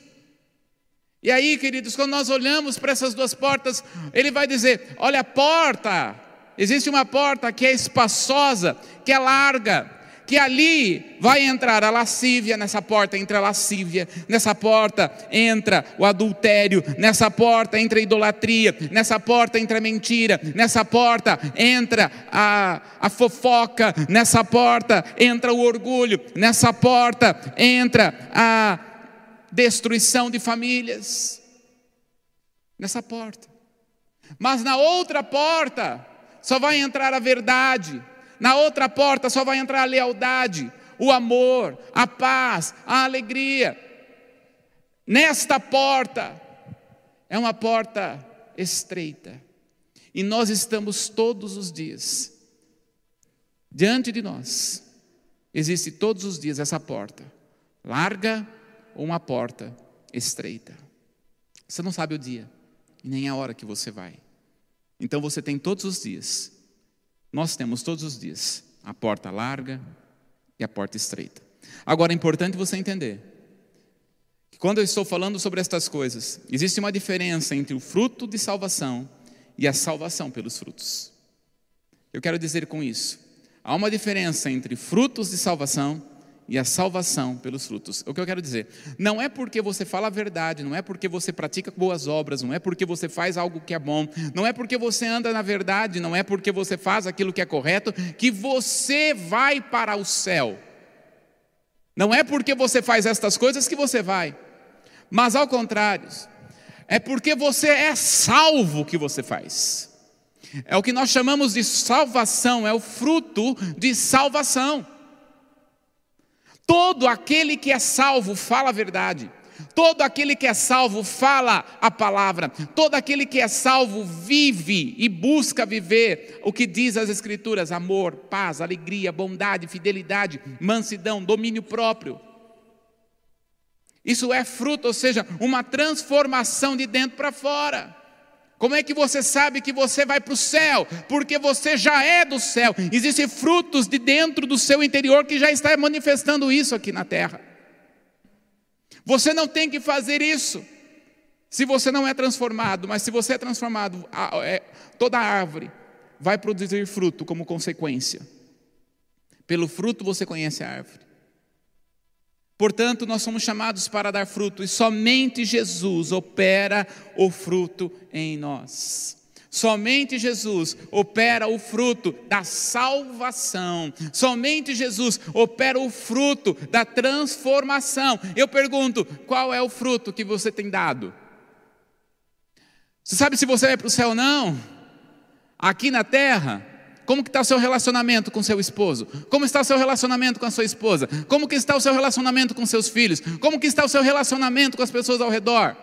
S1: E aí, queridos, quando nós olhamos para essas duas portas, ele vai dizer: olha, a porta, existe uma porta que é espaçosa, que é larga, que ali vai entrar a lascívia, nessa porta entra a lascívia, nessa porta entra o adultério, nessa porta entra a idolatria, nessa porta entra a mentira, nessa porta entra a, a fofoca, nessa porta entra o orgulho, nessa porta entra a destruição de famílias. Nessa porta. Mas na outra porta só vai entrar a verdade, na outra porta só vai entrar a lealdade, o amor, a paz, a alegria. Nesta porta é uma porta estreita. E nós estamos todos os dias diante de nós. Existe todos os dias essa porta, larga ou uma porta estreita. Você não sabe o dia e nem a hora que você vai. Então você tem todos os dias nós temos todos os dias a porta larga e a porta estreita. Agora é importante você entender que quando eu estou falando sobre estas coisas, existe uma diferença entre o fruto de salvação e a salvação pelos frutos. Eu quero dizer com isso, há uma diferença entre frutos de salvação e a salvação pelos frutos. O que eu quero dizer? Não é porque você fala a verdade, não é porque você pratica boas obras, não é porque você faz algo que é bom, não é porque você anda na verdade, não é porque você faz aquilo que é correto, que você vai para o céu. Não é porque você faz estas coisas que você vai, mas ao contrário, é porque você é salvo que você faz. É o que nós chamamos de salvação, é o fruto de salvação. Todo aquele que é salvo fala a verdade. Todo aquele que é salvo fala a palavra. Todo aquele que é salvo vive e busca viver o que diz as Escrituras: amor, paz, alegria, bondade, fidelidade, mansidão, domínio próprio. Isso é fruto, ou seja, uma transformação de dentro para fora. Como é que você sabe que você vai para o céu? Porque você já é do céu. Existem frutos de dentro do seu interior que já está manifestando isso aqui na terra. Você não tem que fazer isso se você não é transformado, mas se você é transformado, é, toda árvore vai produzir fruto como consequência. Pelo fruto você conhece a árvore. Portanto, nós somos chamados para dar fruto e somente Jesus opera o fruto em nós. Somente Jesus opera o fruto da salvação. Somente Jesus opera o fruto da transformação. Eu pergunto: qual é o fruto que você tem dado? Você sabe se você vai para o céu ou não? Aqui na terra, como que está o seu relacionamento com seu esposo? Como está o seu relacionamento com a sua esposa? Como que está o seu relacionamento com seus filhos? Como que está o seu relacionamento com as pessoas ao redor?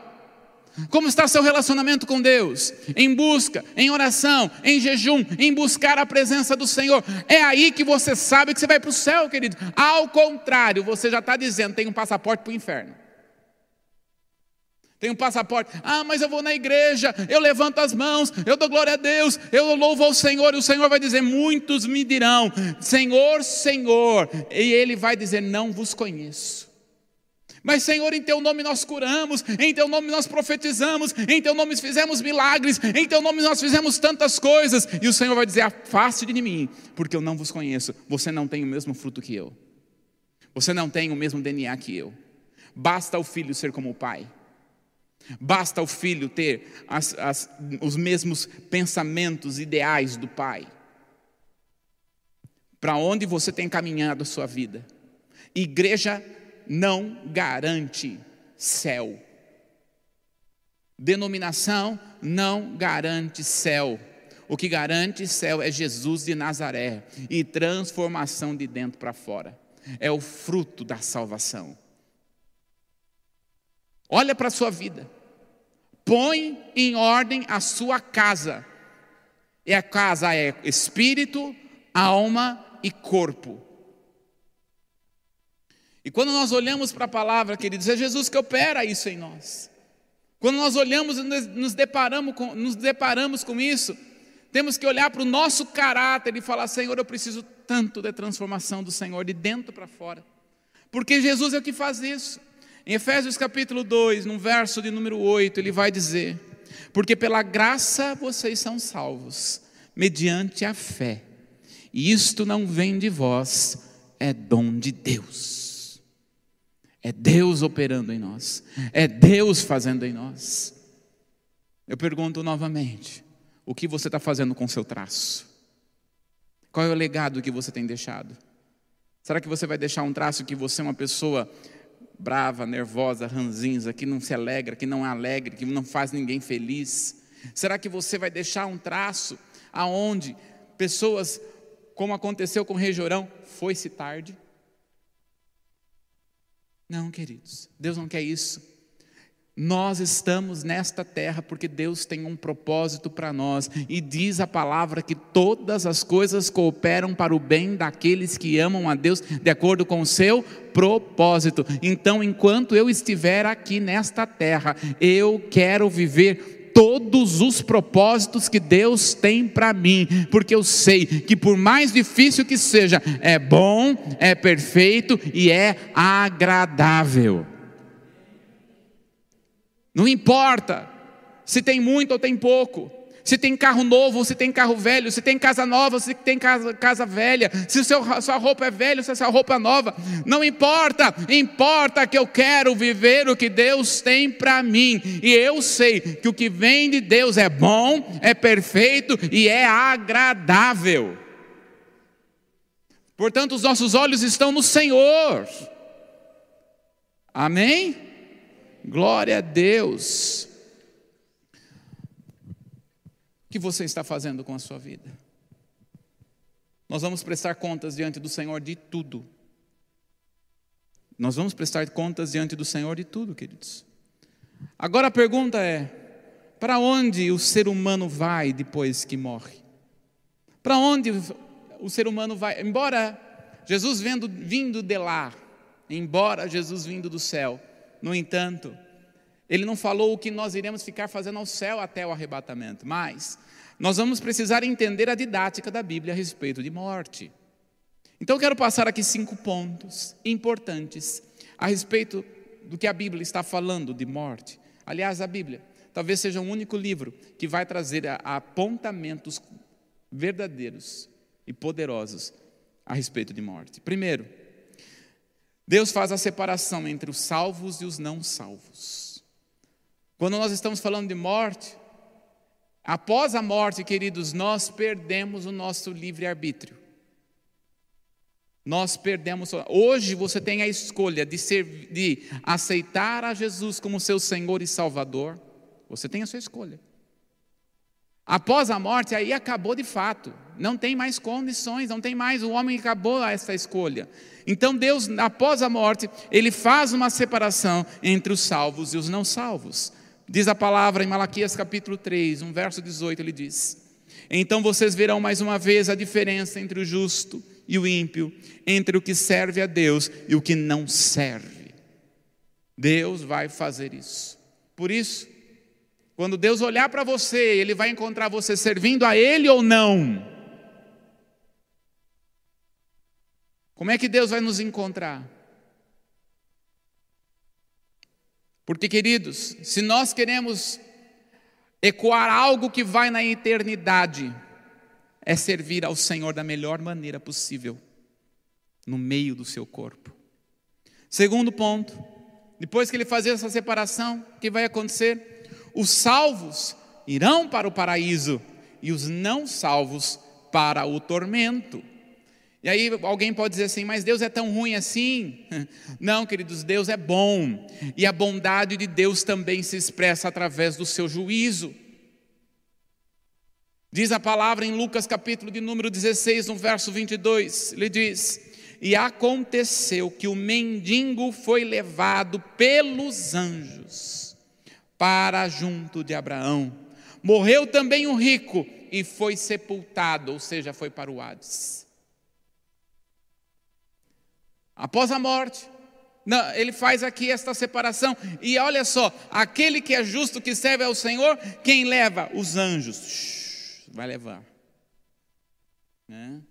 S1: Como está o seu relacionamento com Deus? Em busca, em oração, em jejum, em buscar a presença do Senhor. É aí que você sabe que você vai para o céu, querido. Ao contrário, você já está dizendo: tem um passaporte para o inferno. Tem um passaporte. Ah, mas eu vou na igreja, eu levanto as mãos, eu dou glória a Deus, eu louvo ao Senhor, e o Senhor vai dizer: muitos me dirão, Senhor, Senhor, e Ele vai dizer: não vos conheço. Mas, Senhor, em Teu nome nós curamos, em Teu nome nós profetizamos, em Teu nome fizemos milagres, em Teu nome nós fizemos tantas coisas, e o Senhor vai dizer: afaste de mim, porque eu não vos conheço, você não tem o mesmo fruto que eu, você não tem o mesmo DNA que eu, basta o filho ser como o pai. Basta o filho ter as, as, os mesmos pensamentos, ideais do pai. Para onde você tem caminhado a sua vida? Igreja não garante céu. Denominação não garante céu. O que garante céu é Jesus de Nazaré e transformação de dentro para fora. É o fruto da salvação. Olha para a sua vida. Põe em ordem a sua casa. E a casa é espírito, alma e corpo. E quando nós olhamos para a palavra, queridos, é Jesus que opera isso em nós. Quando nós olhamos e nos deparamos com, nos deparamos com isso, temos que olhar para o nosso caráter e falar: Senhor, eu preciso tanto da transformação do Senhor, de dentro para fora. Porque Jesus é o que faz isso. Em Efésios capítulo 2, no verso de número 8, ele vai dizer: Porque pela graça vocês são salvos, mediante a fé. E isto não vem de vós, é dom de Deus. É Deus operando em nós, é Deus fazendo em nós. Eu pergunto novamente: o que você está fazendo com seu traço? Qual é o legado que você tem deixado? Será que você vai deixar um traço que você é uma pessoa brava, nervosa, ranzinza, que não se alegra, que não é alegre, que não faz ninguém feliz? Será que você vai deixar um traço aonde pessoas, como aconteceu com o Rejorão, foi-se tarde? Não, queridos, Deus não quer isso. Nós estamos nesta terra porque Deus tem um propósito para nós, e diz a palavra que todas as coisas cooperam para o bem daqueles que amam a Deus de acordo com o seu propósito. Então, enquanto eu estiver aqui nesta terra, eu quero viver todos os propósitos que Deus tem para mim, porque eu sei que por mais difícil que seja, é bom, é perfeito e é agradável. Não importa se tem muito ou tem pouco, se tem carro novo ou se tem carro velho, se tem casa nova ou se tem casa, casa velha, se seu, sua roupa é velha ou se sua roupa é nova, não importa, importa que eu quero viver o que Deus tem para mim, e eu sei que o que vem de Deus é bom, é perfeito e é agradável. Portanto, os nossos olhos estão no Senhor. Amém? Glória a Deus. O que você está fazendo com a sua vida? Nós vamos prestar contas diante do Senhor de tudo. Nós vamos prestar contas diante do Senhor de tudo, queridos. Agora a pergunta é: para onde o ser humano vai depois que morre? Para onde o ser humano vai? Embora Jesus vendo, vindo de lá, embora Jesus vindo do céu, no entanto, ele não falou o que nós iremos ficar fazendo ao céu até o arrebatamento, mas nós vamos precisar entender a didática da Bíblia a respeito de morte. Então, eu quero passar aqui cinco pontos importantes a respeito do que a Bíblia está falando de morte. Aliás, a Bíblia talvez seja o único livro que vai trazer apontamentos verdadeiros e poderosos a respeito de morte. Primeiro, Deus faz a separação entre os salvos e os não salvos. Quando nós estamos falando de morte, após a morte, queridos, nós perdemos o nosso livre-arbítrio. Nós perdemos. Hoje você tem a escolha de, ser, de aceitar a Jesus como seu Senhor e Salvador. Você tem a sua escolha. Após a morte, aí acabou de fato. Não tem mais condições, não tem mais. O homem acabou essa escolha. Então Deus, após a morte, ele faz uma separação entre os salvos e os não salvos. Diz a palavra em Malaquias capítulo 3, um verso 18, ele diz: Então vocês verão mais uma vez a diferença entre o justo e o ímpio, entre o que serve a Deus e o que não serve. Deus vai fazer isso. Por isso, quando Deus olhar para você, Ele vai encontrar você servindo a Ele ou não. Como é que Deus vai nos encontrar? Porque, queridos, se nós queremos ecoar algo que vai na eternidade, é servir ao Senhor da melhor maneira possível, no meio do seu corpo. Segundo ponto, depois que ele fazer essa separação, o que vai acontecer? Os salvos irão para o paraíso e os não salvos para o tormento. E aí alguém pode dizer assim, mas Deus é tão ruim assim? Não, queridos, Deus é bom. E a bondade de Deus também se expressa através do seu juízo. Diz a palavra em Lucas capítulo de número 16, no verso 22, ele diz: E aconteceu que o mendigo foi levado pelos anjos para junto de Abraão. Morreu também o rico e foi sepultado, ou seja, foi para o Hades. Após a morte, não, ele faz aqui esta separação, e olha só: aquele que é justo, que serve ao Senhor, quem leva? Os anjos. vai levar. Né?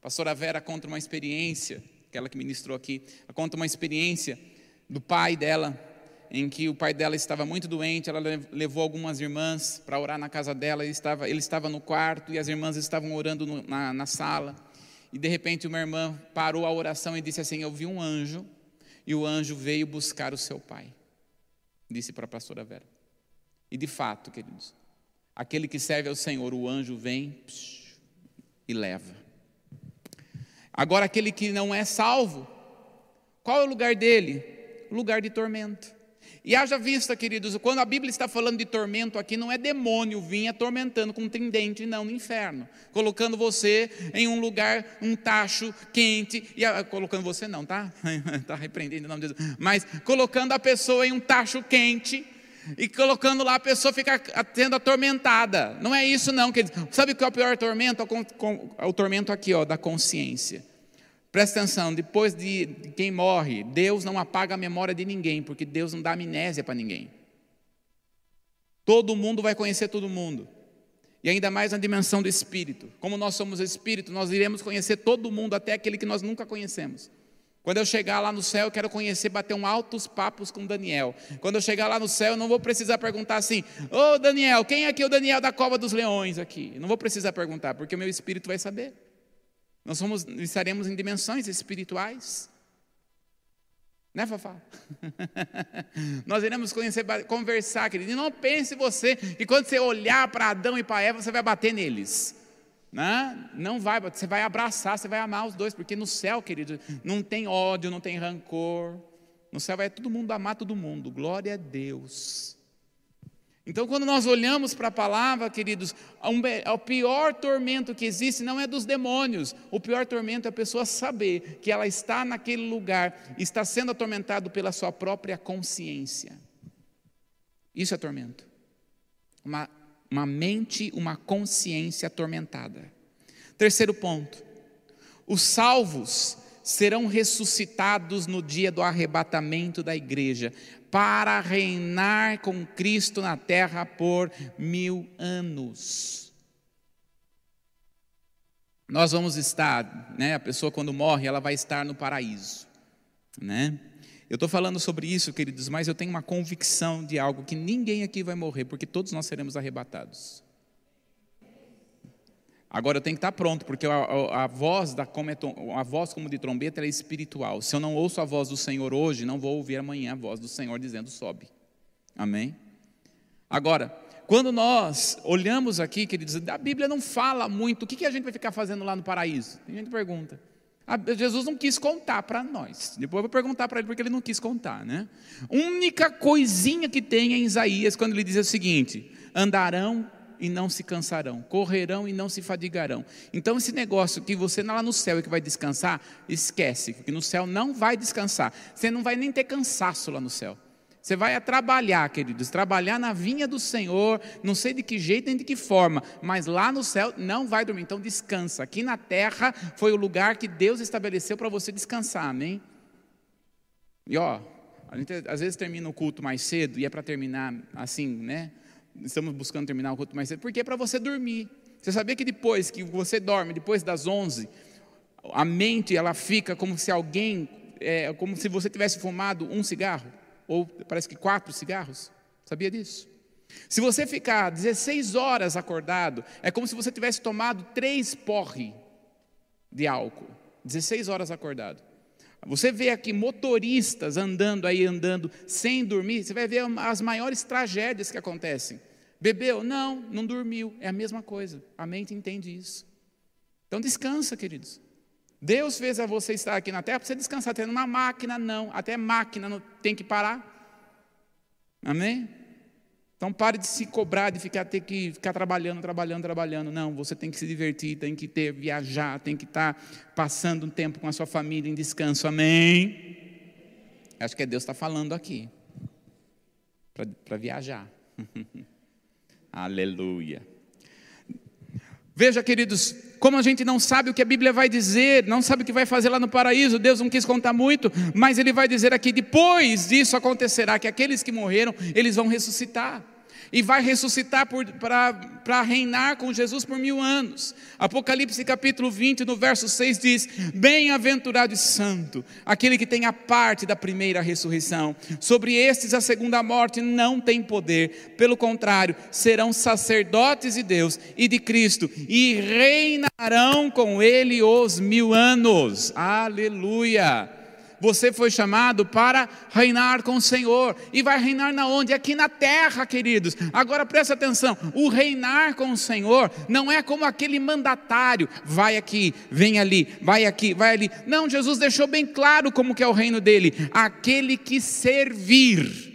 S1: Pastora Vera conta uma experiência, aquela que ministrou aqui, conta uma experiência do pai dela, em que o pai dela estava muito doente, ela levou algumas irmãs para orar na casa dela, ele estava, ele estava no quarto e as irmãs estavam orando no, na, na sala. e de repente uma irmã parou a oração e disse assim: Eu vi um anjo, e o anjo veio buscar o seu pai. Disse para a pastora Vera. E de fato, queridos, aquele que serve ao Senhor, o anjo vem psh, e leva. Agora, aquele que não é salvo, qual é o lugar dele? Lugar de tormento. E haja vista, queridos, quando a Bíblia está falando de tormento aqui, não é demônio vir atormentando com um tridente, não, no inferno. Colocando você em um lugar, um tacho quente, e a, colocando você não, tá? Está repreendendo em nome de Jesus. Mas colocando a pessoa em um tacho quente, e colocando lá a pessoa fica sendo atormentada. Não é isso não, queridos. Sabe o que é o pior tormento? É o tormento aqui, ó, da consciência. Presta atenção, depois de quem morre, Deus não apaga a memória de ninguém, porque Deus não dá amnésia para ninguém. Todo mundo vai conhecer todo mundo. E ainda mais na dimensão do espírito. Como nós somos espírito, nós iremos conhecer todo mundo, até aquele que nós nunca conhecemos. Quando eu chegar lá no céu, eu quero conhecer, bater um altos papos com Daniel. Quando eu chegar lá no céu, eu não vou precisar perguntar assim: Ô oh, Daniel, quem é aqui é o Daniel da cova dos leões aqui? não vou precisar perguntar, porque o meu espírito vai saber. Nós somos, estaremos em dimensões espirituais. Né, Fafá? Nós iremos conhecer, conversar, querido. E não pense você que quando você olhar para Adão e para Eva, você vai bater neles. Né? Não vai, você vai abraçar, você vai amar os dois, porque no céu, querido, não tem ódio, não tem rancor. No céu vai todo mundo amar todo mundo. Glória a Deus. Então, quando nós olhamos para a palavra, queridos, o pior tormento que existe não é dos demônios, o pior tormento é a pessoa saber que ela está naquele lugar, está sendo atormentado pela sua própria consciência. Isso é tormento. Uma, uma mente, uma consciência atormentada. Terceiro ponto: os salvos serão ressuscitados no dia do arrebatamento da igreja, para reinar com Cristo na terra por mil anos. Nós vamos estar, né? A pessoa quando morre, ela vai estar no paraíso, né? Eu estou falando sobre isso, queridos, mas eu tenho uma convicção de algo que ninguém aqui vai morrer, porque todos nós seremos arrebatados. Agora eu tenho que estar pronto, porque a, a, a voz da como é, a voz como de trombeta é espiritual. Se eu não ouço a voz do Senhor hoje, não vou ouvir amanhã a voz do Senhor dizendo sobe. Amém? Agora, quando nós olhamos aqui, queridos, a Bíblia não fala muito o que, que a gente vai ficar fazendo lá no paraíso. Tem gente que pergunta. Jesus não quis contar para nós. Depois eu vou perguntar para ele porque ele não quis contar, né? Única coisinha que tem em Isaías quando ele diz o seguinte: andarão e não se cansarão, correrão e não se fadigarão. Então, esse negócio que você lá no céu é que vai descansar, esquece, porque no céu não vai descansar. Você não vai nem ter cansaço lá no céu. Você vai a trabalhar, queridos, trabalhar na vinha do Senhor, não sei de que jeito nem de que forma, mas lá no céu não vai dormir. Então descansa. Aqui na terra foi o lugar que Deus estabeleceu para você descansar, amém? E ó, a gente às vezes termina o culto mais cedo e é para terminar assim, né? Estamos buscando terminar o culto mais cedo, porque é para você dormir. Você sabia que depois que você dorme, depois das 11, a mente ela fica como se alguém, é, como se você tivesse fumado um cigarro, ou parece que quatro cigarros. Sabia disso? Se você ficar 16 horas acordado, é como se você tivesse tomado três porre de álcool. 16 horas acordado. Você vê aqui motoristas andando aí, andando sem dormir, você vai ver as maiores tragédias que acontecem. Bebeu? Não, não dormiu. É a mesma coisa. A mente entende isso. Então descansa, queridos. Deus fez a você estar aqui na terra para você descansar. Tendo uma máquina, não. Até máquina não tem que parar. Amém? Então pare de se cobrar, de ficar, ter que ficar trabalhando, trabalhando, trabalhando. Não, você tem que se divertir, tem que ter, viajar, tem que estar passando um tempo com a sua família em descanso. Amém? Acho que é Deus está falando aqui. Para viajar. Aleluia. Veja, queridos, como a gente não sabe o que a Bíblia vai dizer, não sabe o que vai fazer lá no paraíso, Deus não quis contar muito, mas Ele vai dizer aqui: depois disso acontecerá que aqueles que morreram, eles vão ressuscitar. E vai ressuscitar para reinar com Jesus por mil anos. Apocalipse capítulo 20, no verso 6 diz: Bem-aventurado e santo, aquele que tem a parte da primeira ressurreição. Sobre estes a segunda morte não tem poder, pelo contrário, serão sacerdotes de Deus e de Cristo, e reinarão com ele os mil anos. Aleluia! Você foi chamado para reinar com o Senhor. E vai reinar na onde? Aqui na terra, queridos. Agora presta atenção: o reinar com o Senhor não é como aquele mandatário, vai aqui, vem ali, vai aqui, vai ali. Não, Jesus deixou bem claro como que é o reino dele. Aquele que servir.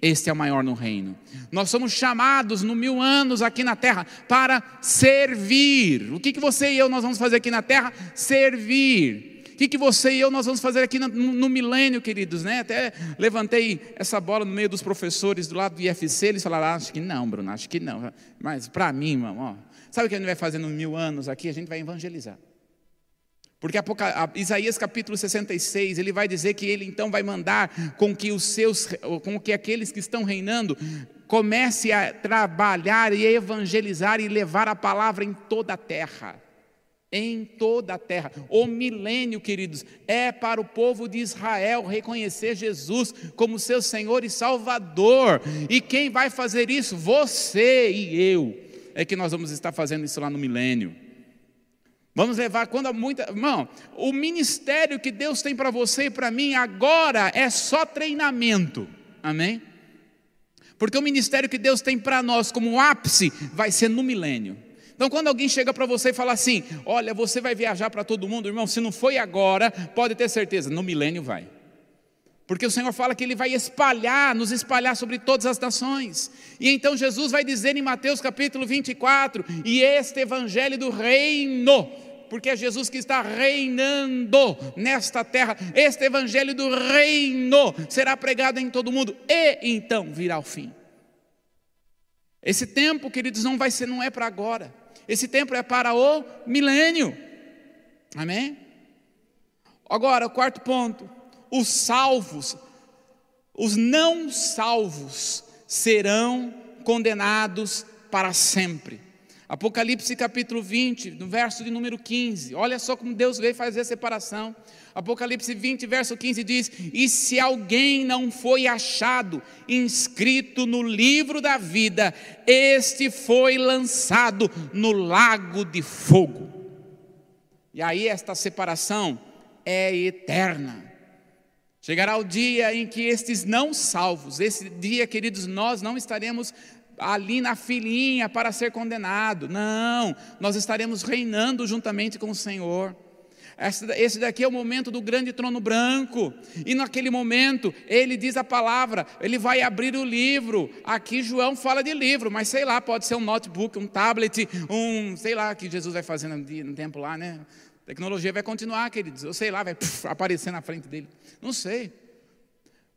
S1: Este é o maior no reino. Nós somos chamados no mil anos aqui na terra para servir. O que, que você e eu nós vamos fazer aqui na terra? Servir. O que, que você e eu nós vamos fazer aqui no, no, milênio, queridos? Né? Até levantei essa bola no meio dos professores do lado do IFC, eles falaram, ah, acho que não, Bruno, acho que não. Mas para mim, irmão, ó, sabe o que a gente vai fazer nos mil anos aqui? A gente vai evangelizar. Porque Isaías capítulo 66, ele vai dizer que ele então vai mandar com que os seus, com que aqueles que estão reinando comece a trabalhar e evangelizar e levar a palavra em toda a terra em toda a terra. O milênio, queridos, é para o povo de Israel reconhecer Jesus como seu Senhor e Salvador. E quem vai fazer isso? Você e eu. É que nós vamos estar fazendo isso lá no milênio. Vamos levar quando há muita. Irmão, o ministério que Deus tem para você e para mim agora é só treinamento. Amém? Porque o ministério que Deus tem para nós como ápice vai ser no milênio. Então, quando alguém chega para você e fala assim: Olha, você vai viajar para todo mundo, irmão, se não foi agora, pode ter certeza, no milênio vai. Porque o Senhor fala que Ele vai espalhar, nos espalhar sobre todas as nações. E então Jesus vai dizer em Mateus capítulo 24: E este evangelho do reino, porque é Jesus que está reinando nesta terra, este evangelho do reino será pregado em todo mundo, e então virá o fim. Esse tempo, queridos, não vai ser, não é para agora. Esse tempo é para o milênio. Amém? Agora, o quarto ponto: os salvos, os não salvos serão condenados para sempre. Apocalipse capítulo 20, no verso de número 15. Olha só como Deus veio fazer a separação. Apocalipse 20, verso 15 diz: E se alguém não foi achado inscrito no livro da vida, este foi lançado no lago de fogo. E aí, esta separação é eterna. Chegará o dia em que estes não salvos, esse dia, queridos, nós não estaremos ali na filinha para ser condenado. Não, nós estaremos reinando juntamente com o Senhor. Esse daqui é o momento do grande trono branco, e naquele momento ele diz a palavra, ele vai abrir o livro. Aqui João fala de livro, mas sei lá, pode ser um notebook, um tablet, um, sei lá, que Jesus vai fazer no tempo lá, né? A tecnologia vai continuar, queridos, eu sei lá, vai puf, aparecer na frente dele, não sei.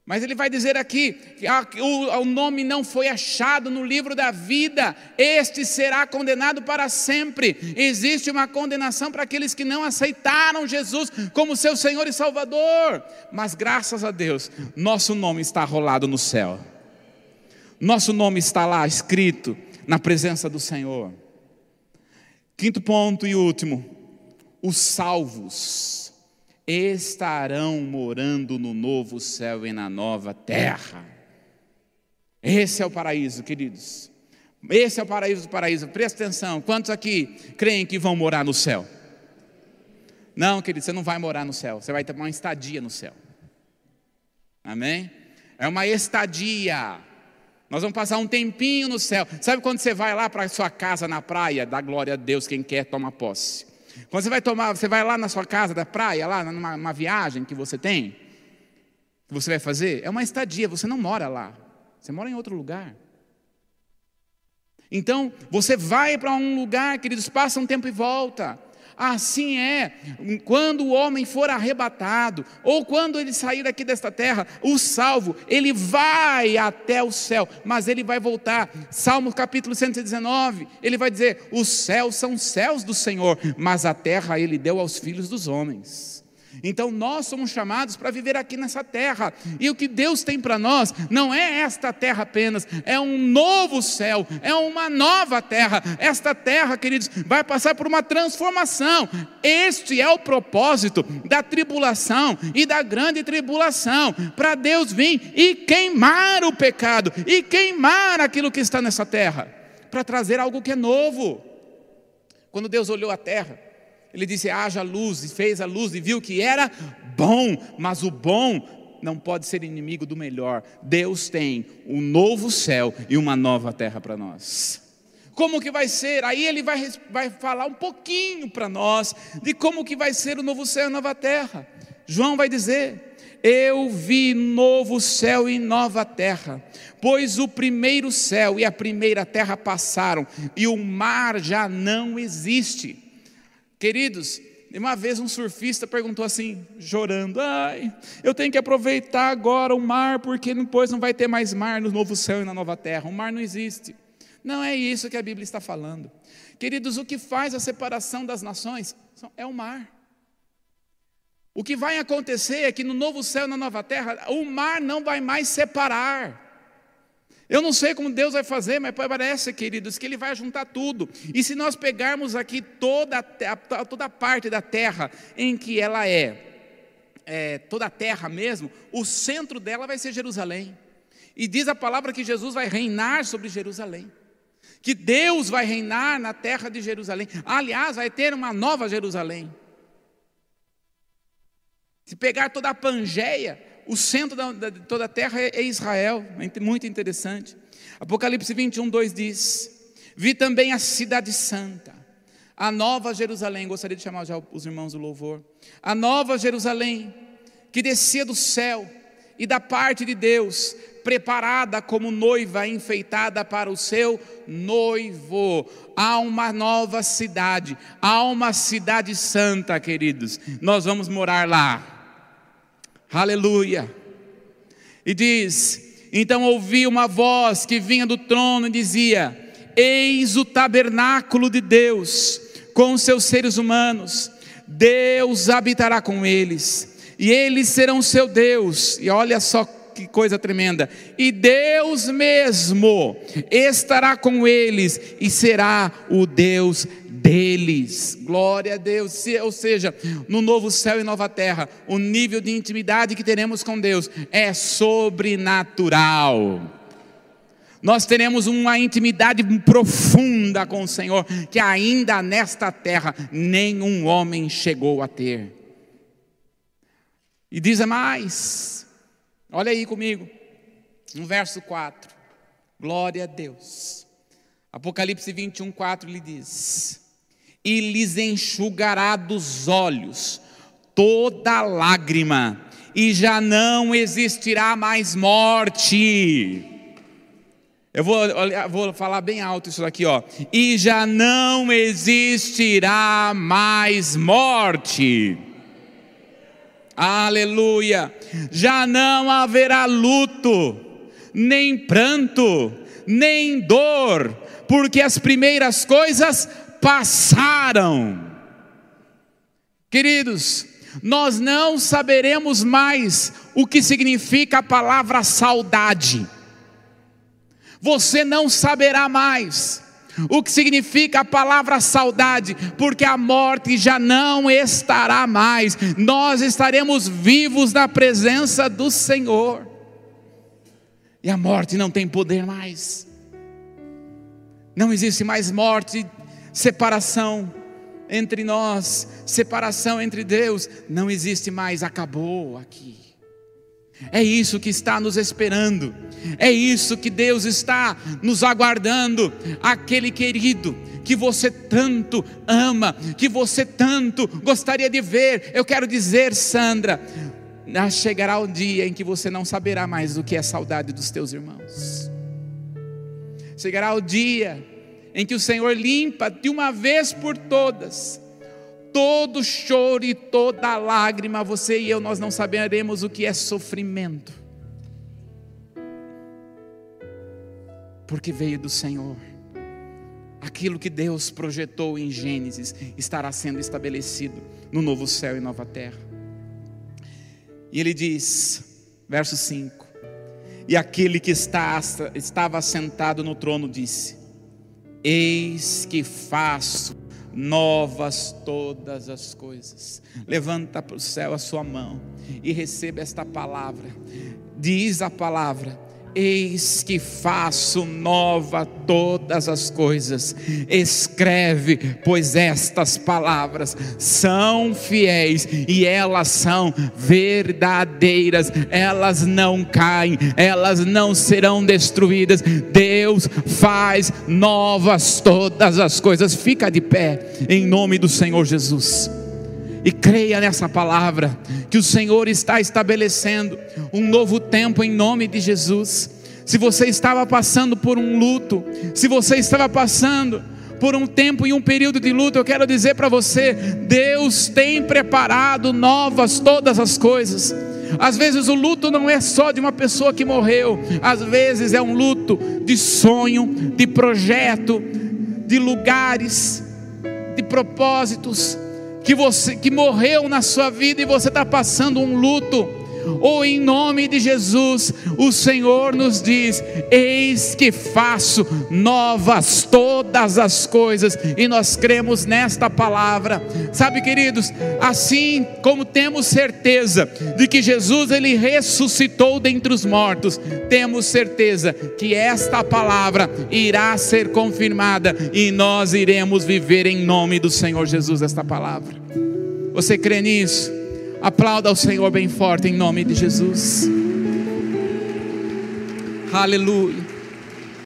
S1: Mas ele vai dizer aqui que o, nome não foi achado no livro da vida, este será condenado para sempre. Existe uma condenação para aqueles que não aceitaram Jesus como seu Senhor e Salvador. Mas graças a Deus, nosso nome está rolado no céu. Nosso nome está lá escrito na presença do Senhor. Quinto ponto e último: os salvos estarão morando no novo céu e na nova terra. Esse é o paraíso, queridos. Esse é o paraíso do paraíso. Presta atenção. Quantos aqui creem que vão morar no céu? Não, querido, você não vai morar no céu. Você vai ter uma estadia no céu. Amém? É uma estadia. Nós vamos passar um tempinho no céu. Sabe quando você vai lá para a sua casa na praia? Dá glória a Deus, quem quer toma posse. Quando você vai tomar, você vai lá na sua casa da praia, lá numa viagem que você tem, que você vai fazer, é uma estadia, você não mora lá, você mora em outro lugar. Então, você vai para um lugar, queridos, passa um tempo e volta. Assim é, quando o homem for arrebatado, ou quando ele sair daqui desta terra, o salvo, ele vai até o céu, mas ele vai voltar. Salmo capítulo 119, ele vai dizer: Os céus são céus do Senhor, mas a terra ele deu aos filhos dos homens. Então nós somos chamados para viver aqui nessa terra. E o que Deus tem para nós não é esta terra apenas, é um novo céu, é uma nova terra. Esta terra, queridos, vai passar por uma transformação. Este é o propósito da tribulação e da grande tribulação, para Deus vir e queimar o pecado e queimar aquilo que está nessa terra, para trazer algo que é novo. Quando Deus olhou a terra, ele disse: haja luz, e fez a luz e viu que era bom, mas o bom não pode ser inimigo do melhor. Deus tem um novo céu e uma nova terra para nós. Como que vai ser? Aí ele vai, vai falar um pouquinho para nós de como que vai ser o novo céu e a nova terra. João vai dizer: Eu vi novo céu e nova terra, pois o primeiro céu e a primeira terra passaram, e o mar já não existe. Queridos, uma vez um surfista perguntou assim, chorando: Ai, eu tenho que aproveitar agora o mar, porque depois não vai ter mais mar no novo céu e na nova terra. O mar não existe. Não é isso que a Bíblia está falando. Queridos, o que faz a separação das nações é o mar. O que vai acontecer é que no novo céu e na nova terra, o mar não vai mais separar. Eu não sei como Deus vai fazer, mas parece, queridos, que Ele vai juntar tudo. E se nós pegarmos aqui toda a, toda parte da terra em que ela é, é, toda a terra mesmo, o centro dela vai ser Jerusalém. E diz a palavra que Jesus vai reinar sobre Jerusalém. Que Deus vai reinar na terra de Jerusalém. Aliás, vai ter uma nova Jerusalém. Se pegar toda a Pangeia, o centro da, de toda a terra é, é Israel, é muito interessante. Apocalipse 21, 2 diz: Vi também a cidade santa, a nova Jerusalém. Gostaria de chamar já os irmãos do louvor. A nova Jerusalém, que descia do céu e da parte de Deus, preparada como noiva enfeitada para o seu noivo. Há uma nova cidade, há uma cidade santa, queridos. Nós vamos morar lá. Aleluia. E diz: Então ouvi uma voz que vinha do trono e dizia: Eis o tabernáculo de Deus com os seus seres humanos. Deus habitará com eles, e eles serão seu Deus. E olha só que coisa tremenda. E Deus mesmo estará com eles e será o Deus deles. Glória a Deus. Ou seja, no novo céu e nova terra, o nível de intimidade que teremos com Deus é sobrenatural. Nós teremos uma intimidade profunda com o Senhor que ainda nesta terra nenhum homem chegou a ter. E diz mais, olha aí comigo, no verso 4. Glória a Deus. Apocalipse 21, 4 lhe diz: e lhes enxugará dos olhos toda lágrima, e já não existirá mais morte. Eu vou, vou falar bem alto isso daqui, ó. E já não existirá mais morte. Aleluia. Já não haverá luto, nem pranto, nem dor, porque as primeiras coisas passaram. Queridos, nós não saberemos mais o que significa a palavra saudade. Você não saberá mais o que significa a palavra saudade, porque a morte já não estará mais. Nós estaremos vivos na presença do Senhor. E a morte não tem poder mais. Não existe mais morte separação entre nós, separação entre Deus, não existe mais, acabou aqui. É isso que está nos esperando, é isso que Deus está nos aguardando, aquele querido que você tanto ama, que você tanto gostaria de ver. Eu quero dizer, Sandra, chegará o dia em que você não saberá mais o que é saudade dos teus irmãos. Chegará o dia em que o Senhor limpa de uma vez por todas todo choro e toda lágrima, você e eu, nós não saberemos o que é sofrimento, porque veio do Senhor. Aquilo que Deus projetou em Gênesis estará sendo estabelecido no novo céu e nova terra. E ele diz, verso 5: E aquele que está, estava sentado no trono disse: Eis que faço novas todas as coisas. Levanta para o céu a sua mão e receba esta palavra. Diz a palavra: Eis que faço nova todas as coisas. Escreve, pois estas palavras são fiéis e elas são verdadeiras. Elas não caem, elas não serão destruídas. Deus faz novas todas as coisas. Fica de pé em nome do Senhor Jesus e creia nessa palavra, que o Senhor está estabelecendo um novo tempo em nome de Jesus. Se você estava passando por um luto, se você estava passando por um tempo e um período de luto, eu quero dizer para você: Deus tem preparado novas todas as coisas. Às vezes o luto não é só de uma pessoa que morreu, às vezes é um luto de sonho, de projeto, de lugares, de propósitos que você que morreu na sua vida e você está passando um luto ou em nome de Jesus, o Senhor nos diz: Eis que faço novas todas as coisas, e nós cremos nesta palavra. Sabe, queridos, assim como temos certeza de que Jesus ele ressuscitou dentre os mortos, temos certeza que esta palavra irá ser confirmada e nós iremos viver em nome do Senhor Jesus esta palavra. Você crê nisso? Aplauda ao Senhor bem forte em nome de Jesus. Aleluia.